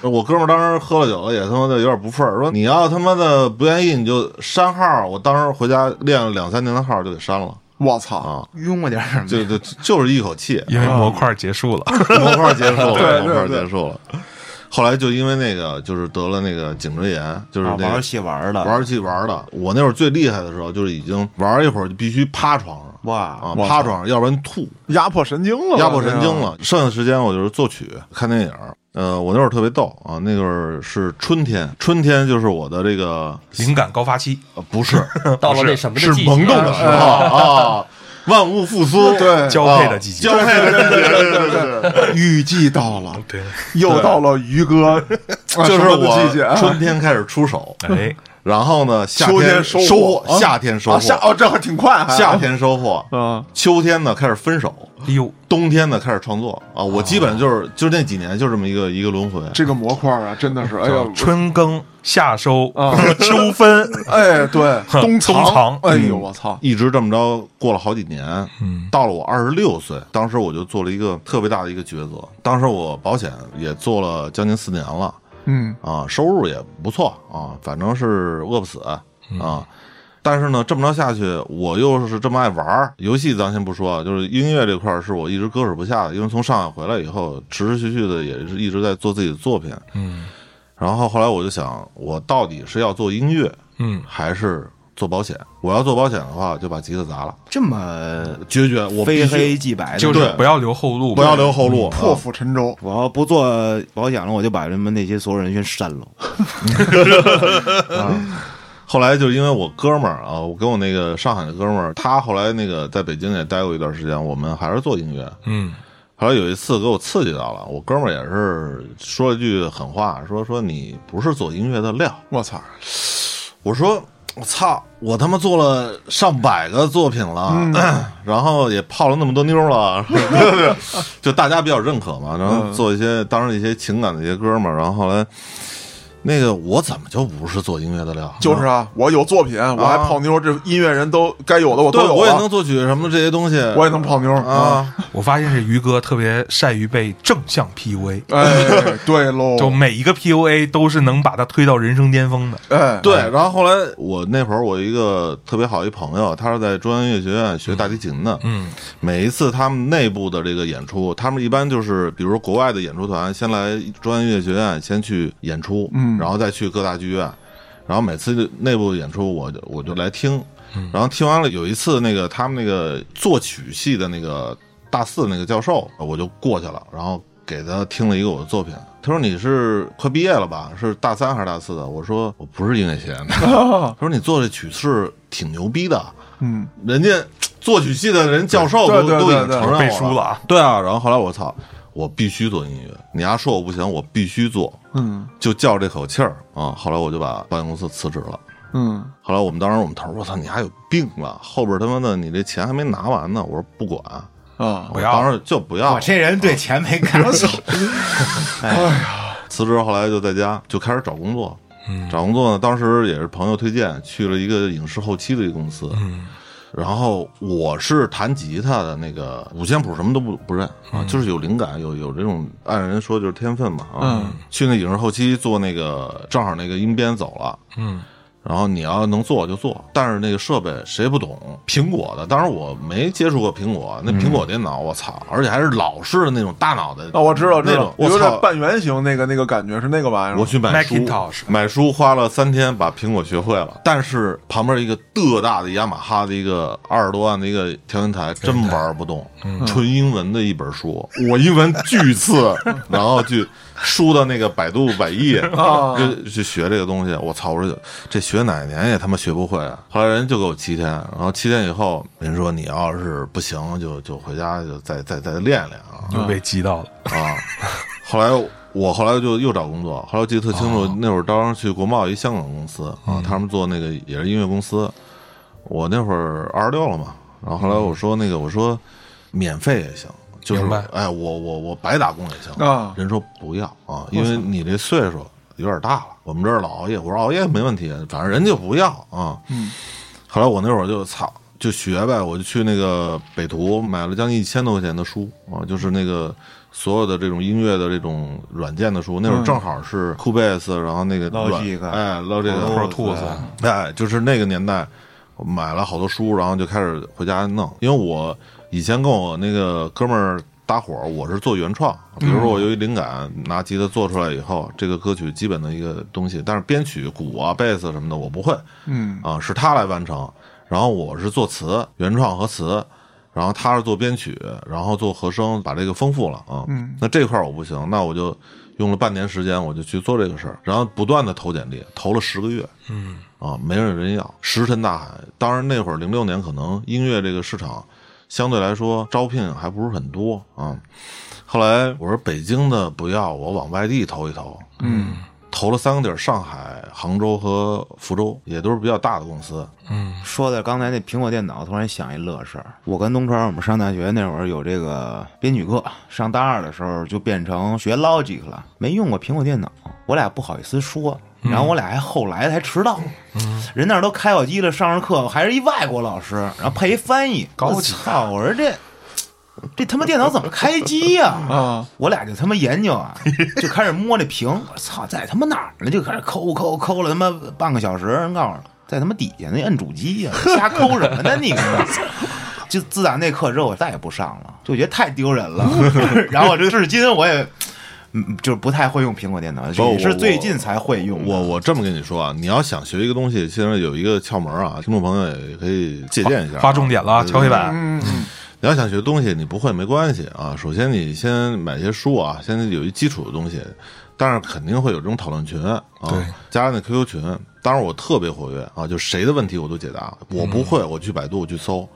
我哥们儿当时喝了酒了，也他妈的有点不忿儿，说你要他妈的不愿意你就删号。我当时回家练了两三年的号就给删了我操！啊，拥过点儿就就就是一口气，因为模块结束了。模块结束了，对对模块对结束了。后来就因为那个，就是得了那个颈椎炎，就是那个啊玩游戏玩的，玩游戏玩的。我那会儿最厉害的时候，就是已经玩一会儿就必须趴床上。哇趴床上，要不然吐，压迫神经了，压迫神经了。剩下的时间我就是作曲、看电影。呃，我那会儿特别逗啊，那会儿是春天，春天就是我的这个灵感高发期，呃不是 到了那什么是的季节萌动的时候啊，万物复苏，对。交配的季节。交配的季节，对对对对对。雨季到了，对，又到了于哥，啊就是我啊。春天开始出手，哎，然后呢，夏秋天收收获啊？夏天收啊，获，夏哦，这还挺快，还。夏天收获，啊，秋天呢开始分手，哎呦，冬天呢开始创作。啊。我基本就是就是那几年就这么一个一个轮回。这个模块啊，真的是，哎呀，春耕夏收啊。秋分，哎，对，冬冬藏。哎呦，我操，一直这么着过了好几年，嗯，到了我二十六岁，当时我就做了一个特别大的一个抉择。当时我保险也做了将近四年了嗯啊，收入也不错啊，反正是饿不死啊。但是呢，这么着下去，我又是这么爱玩儿游戏，咱先不说啊，就是音乐这块儿是我一直割舍不下的，因为从上海回来以后，持持续续的也是一直在做自己的作品。嗯然后后来我就想，我到底是要做音乐嗯，还是做保险？我要做保险的话，就把吉他砸了，这么决绝，我非黑即白，就是对不要留后路，不要留后路，破啊釜沉舟，我要不做保险了，我就把人们那些所有人全删了。后来就是因为我哥们儿啊，我跟我那个上海的哥们儿，他后来那个在北京也待过一段时间，我们还是做音乐。嗯后来有一次给我刺激到了，我哥们儿也是说了句狠话，说说你不是做音乐的料。我操，我说我操，我他妈做了上百个作品了，然后也泡了那么多妞了，就大家比较认可嘛，然后做一些当时一些情感的一些歌嘛，然后后来那个我怎么就不是做音乐的料？就是啊，我有作品，我还泡妞，这音乐人都该有的我都，有了我也能，作曲什么这些东西，我也能泡妞啊，啊，我发现是于哥特别善于被正向 PUA，哎，对喽，就每一个 PUA 都是能把他推到人生巅峰的。哎，对，然后后来我那会儿我一个特别好一朋友，他是在中央音乐学院学大提琴的，嗯。每一次他们内部的这个演出，他们一般就是，比如国外的演出团先来中央音乐学院先去演出，嗯。然后再去各大剧院，然后每次内部演出我就我就来听，然后听完了有一次那个他们那个作曲系的那个大四那个教授，我就过去了，然后给他听了一个我的作品。他说你是快毕业了吧？是大三还是大四的？我说我不是音乐学院的。他说你做这曲式挺牛逼的，嗯，人家作曲系的人教授对都都已经承认我背书了啊。对啊，然后后来我操，我必须做音乐。你丫说我不行，我必须做，嗯就叫这口气儿啊。后来我就把保险公司辞职了。嗯，后来我们当时我们头儿，我操，你还有病吧？后边他妈的你这钱还没拿完呢。我说不管，啊不要当时就不要我这人对钱没感情。哎呀。辞职，后来就在家就开始找工作。嗯找工作呢，当时也是朋友推荐，去了一个影视后期的一个公司。嗯然后我是弹吉他的那个五线谱什么都不不认啊，就是有灵感，有有这种按人说就是天分嘛啊。嗯去那影视后期做那个，正好那个音编走了，嗯然后你要能做就做，但是那个设备谁不懂，苹果的，当然我没接触过苹果，那苹果电脑我操，而且还是老式的那种大脑的哦，我知道，知道那种，，我有点！半圆形那个那个感觉是那个玩意儿。我去买书 Macintosh，买书花了三天把苹果学会了，但是旁边一个特大的雅马哈的一个二十多万的一个调音台，真玩不动，纯英文的一本书，我英文巨次，然后去输到那个百度百亿 啊就去学这个东西，我操！我说这学哪年也他妈学不会啊！后来人就给我七天，然后七天以后，人说你要是不行，就就回家就再再再练练啊。就被激到了。啊。后来我后来就又找工作，后来我记得特清楚，那会儿当时去国贸一香港公司啊，他们做那个也是音乐公司。我那会儿二十六了嘛，然后后来我说那个我说免费也行，就是哎我我我白打工也行啊人说不要啊，因为你这岁数有点大了，我们这儿老熬夜，我说熬夜没问题，反正人就不要啊。嗯，后来我那会儿就操，就学呗，我就去那个北图买了将近一千多块钱的书啊，就是那个所有的这种音乐的这种软件的书。那会儿正好是酷贝斯，然后那个软 Logic 哎，Logic Pro Tools 哎，就是那个年代，买了好多书，然后就开始回家弄。因为我以前跟我那个哥们儿搭伙儿，我是做原创，比如说我由于灵感，拿吉他做出来以后，这个歌曲基本的一个东西，但是编曲、鼓啊、贝斯什么的我不会，嗯啊，是他来完成，然后我是作词，原创和词。然后他是做编曲，然后做和声，把这个丰富了啊。嗯，那这块儿我不行，那我就用了半年时间，我就去做这个事儿，然后不断的投简历，投了十个月，嗯啊，没有人要，石沉大海。当然那会儿零六年可能音乐这个市场相对来说招聘还不是很多啊。后来我说北京的不要，我往外地投一投，嗯投了三个地儿，上海、杭州和福州，也都是比较大的公司。嗯说的刚才那苹果电脑，突然想一乐事儿。我跟东川，我们上大学那会儿有这个编曲课，上大二的时候就变成学 Logic 了，没用过苹果电脑，我俩不好意思说。然后我俩还后来才迟到，人那儿都开好机了，上着课还是一外国老师，然后配一翻译，高我操！我说这这他妈电脑怎么开机呀、啊我俩就他妈研究啊，就开始摸那屏，我操，在他妈哪儿呢？就开始抠抠抠了他妈半个小时，人告诉我，在他妈底下那摁主机呀、瞎抠什么呢你？就自打那课之后，我再也不上了，就觉得太丢人了。然后我这至今我也，嗯，就是不太会用苹果电脑，不也是最近才会用的。我我这么跟你说啊，你要想学一个东西，现在有一个窍门啊，听众朋友也可以借鉴一下啊。划重点了，敲黑板。嗯嗯你要想学东西，你不会没关系啊。首先，你先买些书啊，先有一基础的东西，但是肯定会有这种讨论群啊，加上那 QQ 群。当然我特别活跃啊，就谁的问题我都解答，我不会我去百度我去搜，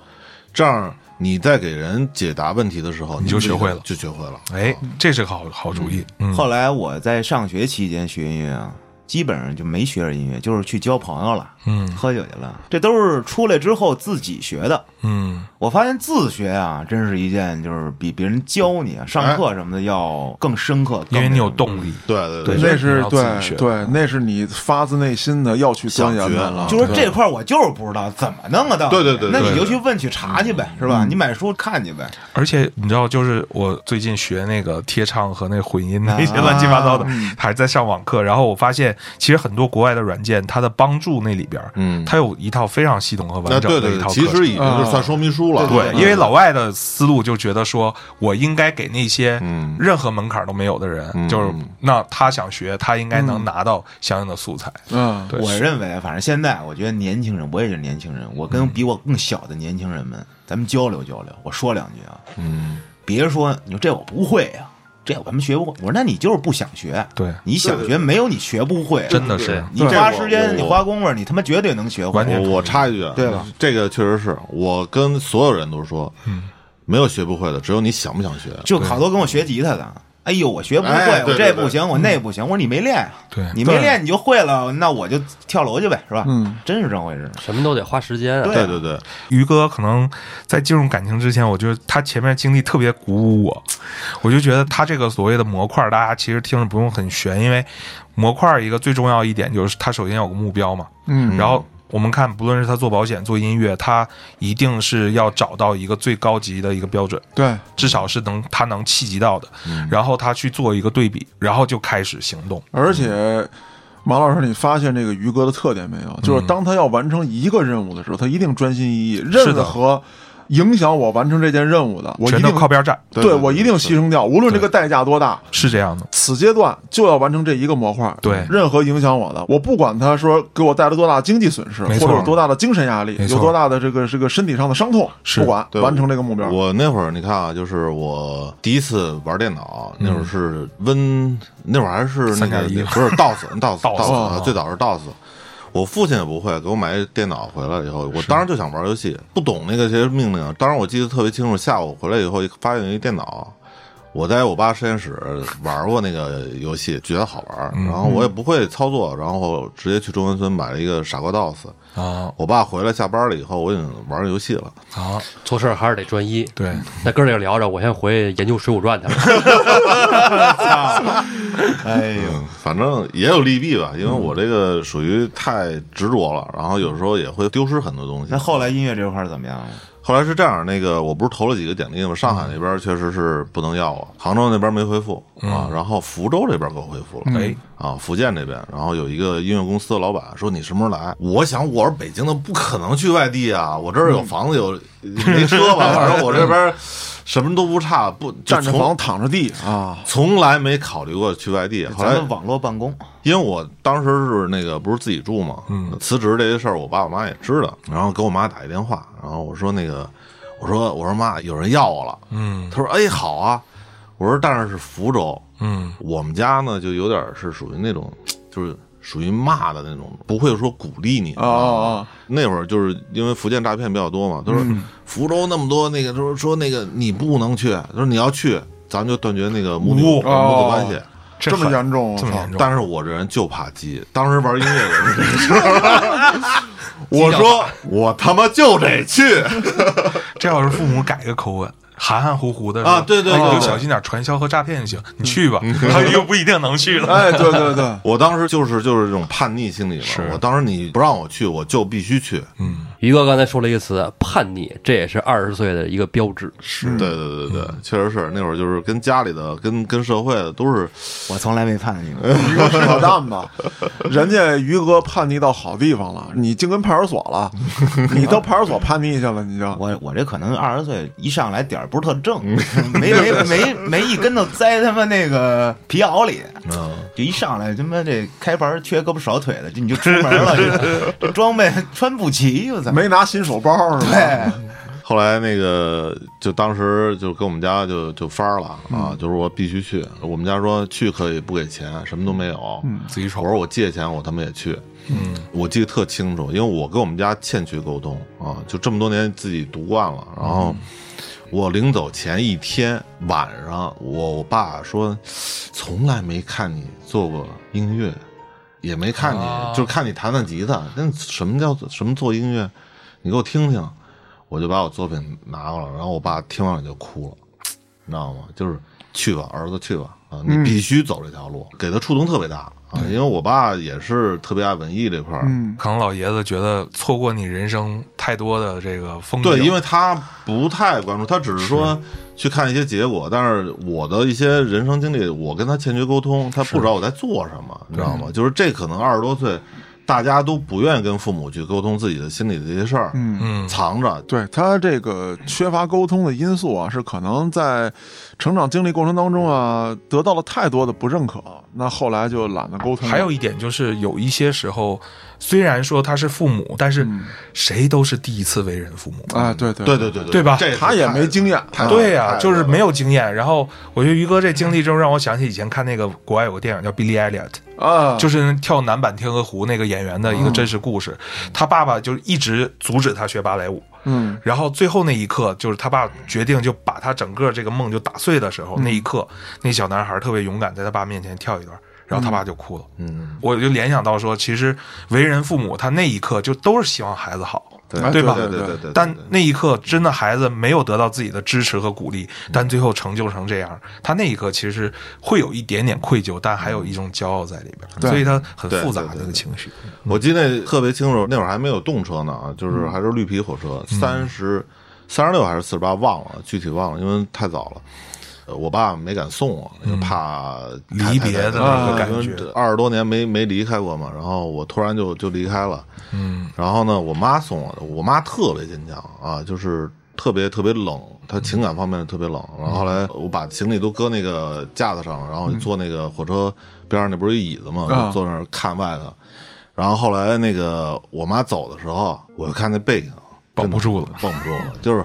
这样你在给人解答问题的时候，你就学会了就学会了。哎，这是个好好主意。嗯，后来我在上学期间学音乐啊，基本上就没学着音乐，就是去交朋友了，嗯。喝酒去了，这都是出来之后自己学的。嗯，我发现自学啊，真是一件就是比别人教你啊、上课什么的要更深刻，因为你有动力。对对对。那是自学对对，那是你发自内心的要去钻研想学的了。啊。就说这块儿我就是不知道怎么弄啊，到底。对对对那你就去问去查去呗，是吧？你买书看去呗。而且你知道，就是我最近学那个贴唱和那混音那些啊乱七八糟的，还在上网课。然后我发现，其实很多国外的软件，它的帮助那里边，嗯。它有一套非常系统和完整对对对，的一套课程。其实已经是算说明书了。对对，因为老外的思路就觉得说，我应该给那些嗯。任何门槛都没有的人，嗯。就是那他想学，他应该能拿到相应的素材。嗯，对。我认为，反正现在我觉得年轻人，我也是年轻人，我跟比我更小的年轻人们，咱们交流交流。我说两句啊，嗯，别说你说这我不会呀、这我们学不会。我说那你就是不想学，对你想学没有你学不会，真的是你花时间，你花功夫，你他妈绝对能学会。我我插一句啊，对吧？这个确实是我跟所有人都说，嗯，没有学不会的，只有你想不想学。就好多跟我学吉他的，哎呦，我学不会，我哎对对对这不行，我那不行。我说你没练啊，对你没练你就会了，那我就跳楼去呗，是吧？嗯，真是这么回事。什么都得花时间啊。对对对对，于哥可能在进入感情之前，我觉得他前面经历特别鼓舞我，我就觉得他这个所谓的模块，大家其实听着不用很悬，因为模块一个最重要一点就是他首先有个目标嘛，嗯然后我们看，不论是他做保险、做音乐，他一定是要找到一个最高级的一个标准，对，至少是能他能企及到的，然后他去做一个对比，然后就开始行动。而且。马老师，你发现这个于哥的特点没有？就是当他要完成一个任务的时候，他一定专心一意，是的任何影响我完成这件任务的，我一定靠边站，对对对我一定牺牲掉，无论这个代价多大。是这样的。此阶段就要完成这一个模块，对任何影响我的，我不管他说给我带来多大经济损失，或者有多大的精神压力，有多大的这个这个身体上的伤痛，是不管对完成这个目标。我那会儿你看啊，就是我第一次玩电脑，那会儿是 Win，那会儿还是那个3.1 不是 DOS，DOS DOS 啊，最早是 DOS。我父亲也不会，给我买一电脑回来以后，我当时就想玩游戏，不懂那个些命令。当时我记得特别清楚，下午回来以后发现一电脑，我在我爸实验室玩过那个游戏，觉得好玩，然后我也不会操作，然后直接去中关村买了一个傻瓜 DOS。啊我爸回来下班了以后，我已经玩游戏了。啊，做事还是得专一。对，那哥儿几个聊着，我先回去研究《水浒传》去了。哎呦，嗯，反正也有利弊吧，因为我这个属于太执着了，然后有时候也会丢失很多东西那。后来音乐这块儿怎么样了？后来是这样，那个我不是投了几个简历吗？上海那边确实是不能要啊，杭州那边没回复啊，然后福州这边给我回复了。哎，啊，福建这边，然后有一个音乐公司的老板说你什么时候来？我想我是北京的，不可能去外地啊，我这儿有房子有没车吧，反正我这边什么都不差，不站着房躺着地啊，从来没考虑过去外地。后来咱们网络办公，因为我当时是那个不是自己住嘛，嗯，辞职这些事儿，我爸我妈也知道，然后给我妈打一电话，然后我说那个，我说我说妈，有人要我了，嗯。她说哎好啊，我说但是是福州，嗯。我们家呢就有点是属于那种，就是属于骂的那种，不会说鼓励你啊啊啊！那会儿就是因为福建诈骗比较多嘛，他说福州那么多那个，说说那个你不能去，他说你要去，咱就断绝那个母女母哦子关系。这么严重，这么严重，但是我这人就怕鸡，当时玩音乐也是这个事。我说我他妈就得去，这要是父母改个口吻，含含糊糊的说啊对对对哎你就小心点传销和诈骗就行，你去吧，他 又不一定能去了。哎，对对对，我当时就是就是这种叛逆心理嘛。我当时你不让我去，我就必须去。嗯，于哥刚才说了一个词“叛逆”，这也是二十岁的一个标志。是对对对对，确实是那会儿就是跟家里的、跟跟社会的都是我从来没叛逆过。于哥是老蛋吧？人家于哥叛逆到好地方了，你进跟派出所了，你到派出所叛逆去了，你就我我这可能二十岁一上来点儿不是特正，没没没没一跟头栽他妈那个皮袄里，嗯，就一上来他妈这开盘缺胳膊少腿的，就你就出门了，这 这装备穿不齐，我操！没拿新手包是吧？对，后来那个就当时就跟我们家就就翻了啊，嗯就是我必须去。我们家说去可以不给钱，什么都没有。自己瞅我说我借钱，我他妈也去。嗯，我记得特清楚，因为我跟我们家欠缺沟通啊，就这么多年自己读惯了。然后我临走前一天晚上，我我爸说，从来没看你做过音乐，也没看你，啊就是看你弹弹吉他。那什么叫什么做音乐？你给我听听。我就把我作品拿过来，然后我爸听完了就哭了，你知道吗？就是去吧，儿子去吧，啊，你必须走这条路，给他触动特别大啊，因为我爸也是特别爱文艺这块儿，嗯，可能老爷子觉得错过你人生太多的这个风景，对，因为他不太关注，他只是说去看一些结果，但是我的一些人生经历，我跟他欠缺沟通，他不知道我在做什么，你知道吗？就是这可能二十多岁，大家都不愿意跟父母去沟通自己的心里的这些事儿，嗯。嗯。藏着，对他这个缺乏沟通的因素啊，是可能在成长经历过程当中啊，得到了太多的不认可，那后来就懒得沟通。还有一点就是，有一些时候，虽然说他是父母，但是谁都是第一次为人父母。啊，对对对对对对吧这他也没经验，对呀、太就是没有经验。然后我觉得于哥这经历之后，让我想起以前看那个国外有个电影叫《Billy Elliot》，啊，就是跳男版天鹅湖那个演员的一个真实故事。他爸爸就一直阻止他学芭蕾舞，嗯然后最后那一刻，就是他爸决定就把他整个这个梦就打碎的时候，那一刻，那小男孩特别勇敢，在他爸面前跳一段。然后他爸就哭了，嗯，我就联想到说，其实为人父母，他那一刻就都是希望孩子好，对吧？对对对对，但那一刻，真的孩子没有得到自己的支持和鼓励，但最后成就成这样，他那一刻其实会有一点点愧疚，但还有一种骄傲在里边，所以他很复杂对对对这个情绪。我记得特别清楚，那会儿还没有动车呢啊，就是还是绿皮火车，三十三十六还是四十八，忘了，具体忘了，因为太早了。呃我爸没敢送我，怕离别的那个感觉二十多年没没离开过嘛，然后我突然就就离开了，嗯，然后呢，我妈送我的，我妈特别坚强啊，就是特别特别冷，她情感方面特别冷。然后后来我把行李都搁那个架子上，然后坐那个火车边上那不是有椅子嘛，坐那儿看外头。然后后来那个我妈走的时候，我就看那背影。绷不住了，绷不住了。就是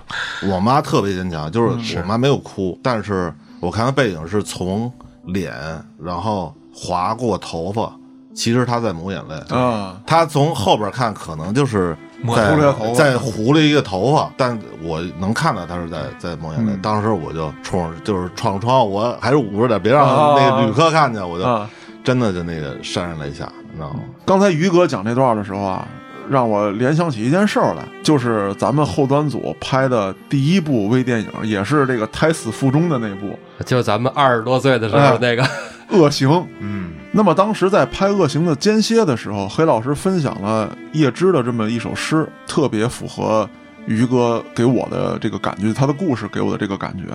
我妈特别坚强，就是我妈没有哭，但是我看她背影是从脸，然后划过头发，其实她在抹眼泪。啊，她从后边看，可能就是抹在糊了头发在糊了一个头发，但我能看到她是在在抹眼泪。嗯当时我就冲就是闯窗，我还是捂着点，别让啊那个旅客看见，我就啊真的就那个潸然泪下，你知道吗？刚才于哥讲这段的时候啊，让我联想起一件事儿来，就是咱们后端组拍的第一部微电影，也是这个胎死腹中的那部就是咱们二十多岁的时候哎那个，《恶行》。嗯，那么当时在拍《恶行》的间歇的时候，黑老师分享了叶芝的这么一首诗，特别符合于哥给我的这个感觉，他的故事给我的这个感觉。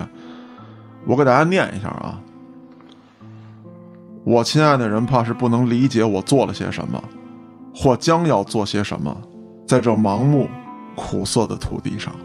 我给大家念一下啊。我亲爱的人，怕是不能理解我做了些什么，或将要做些什么，在这盲目苦涩的土地上。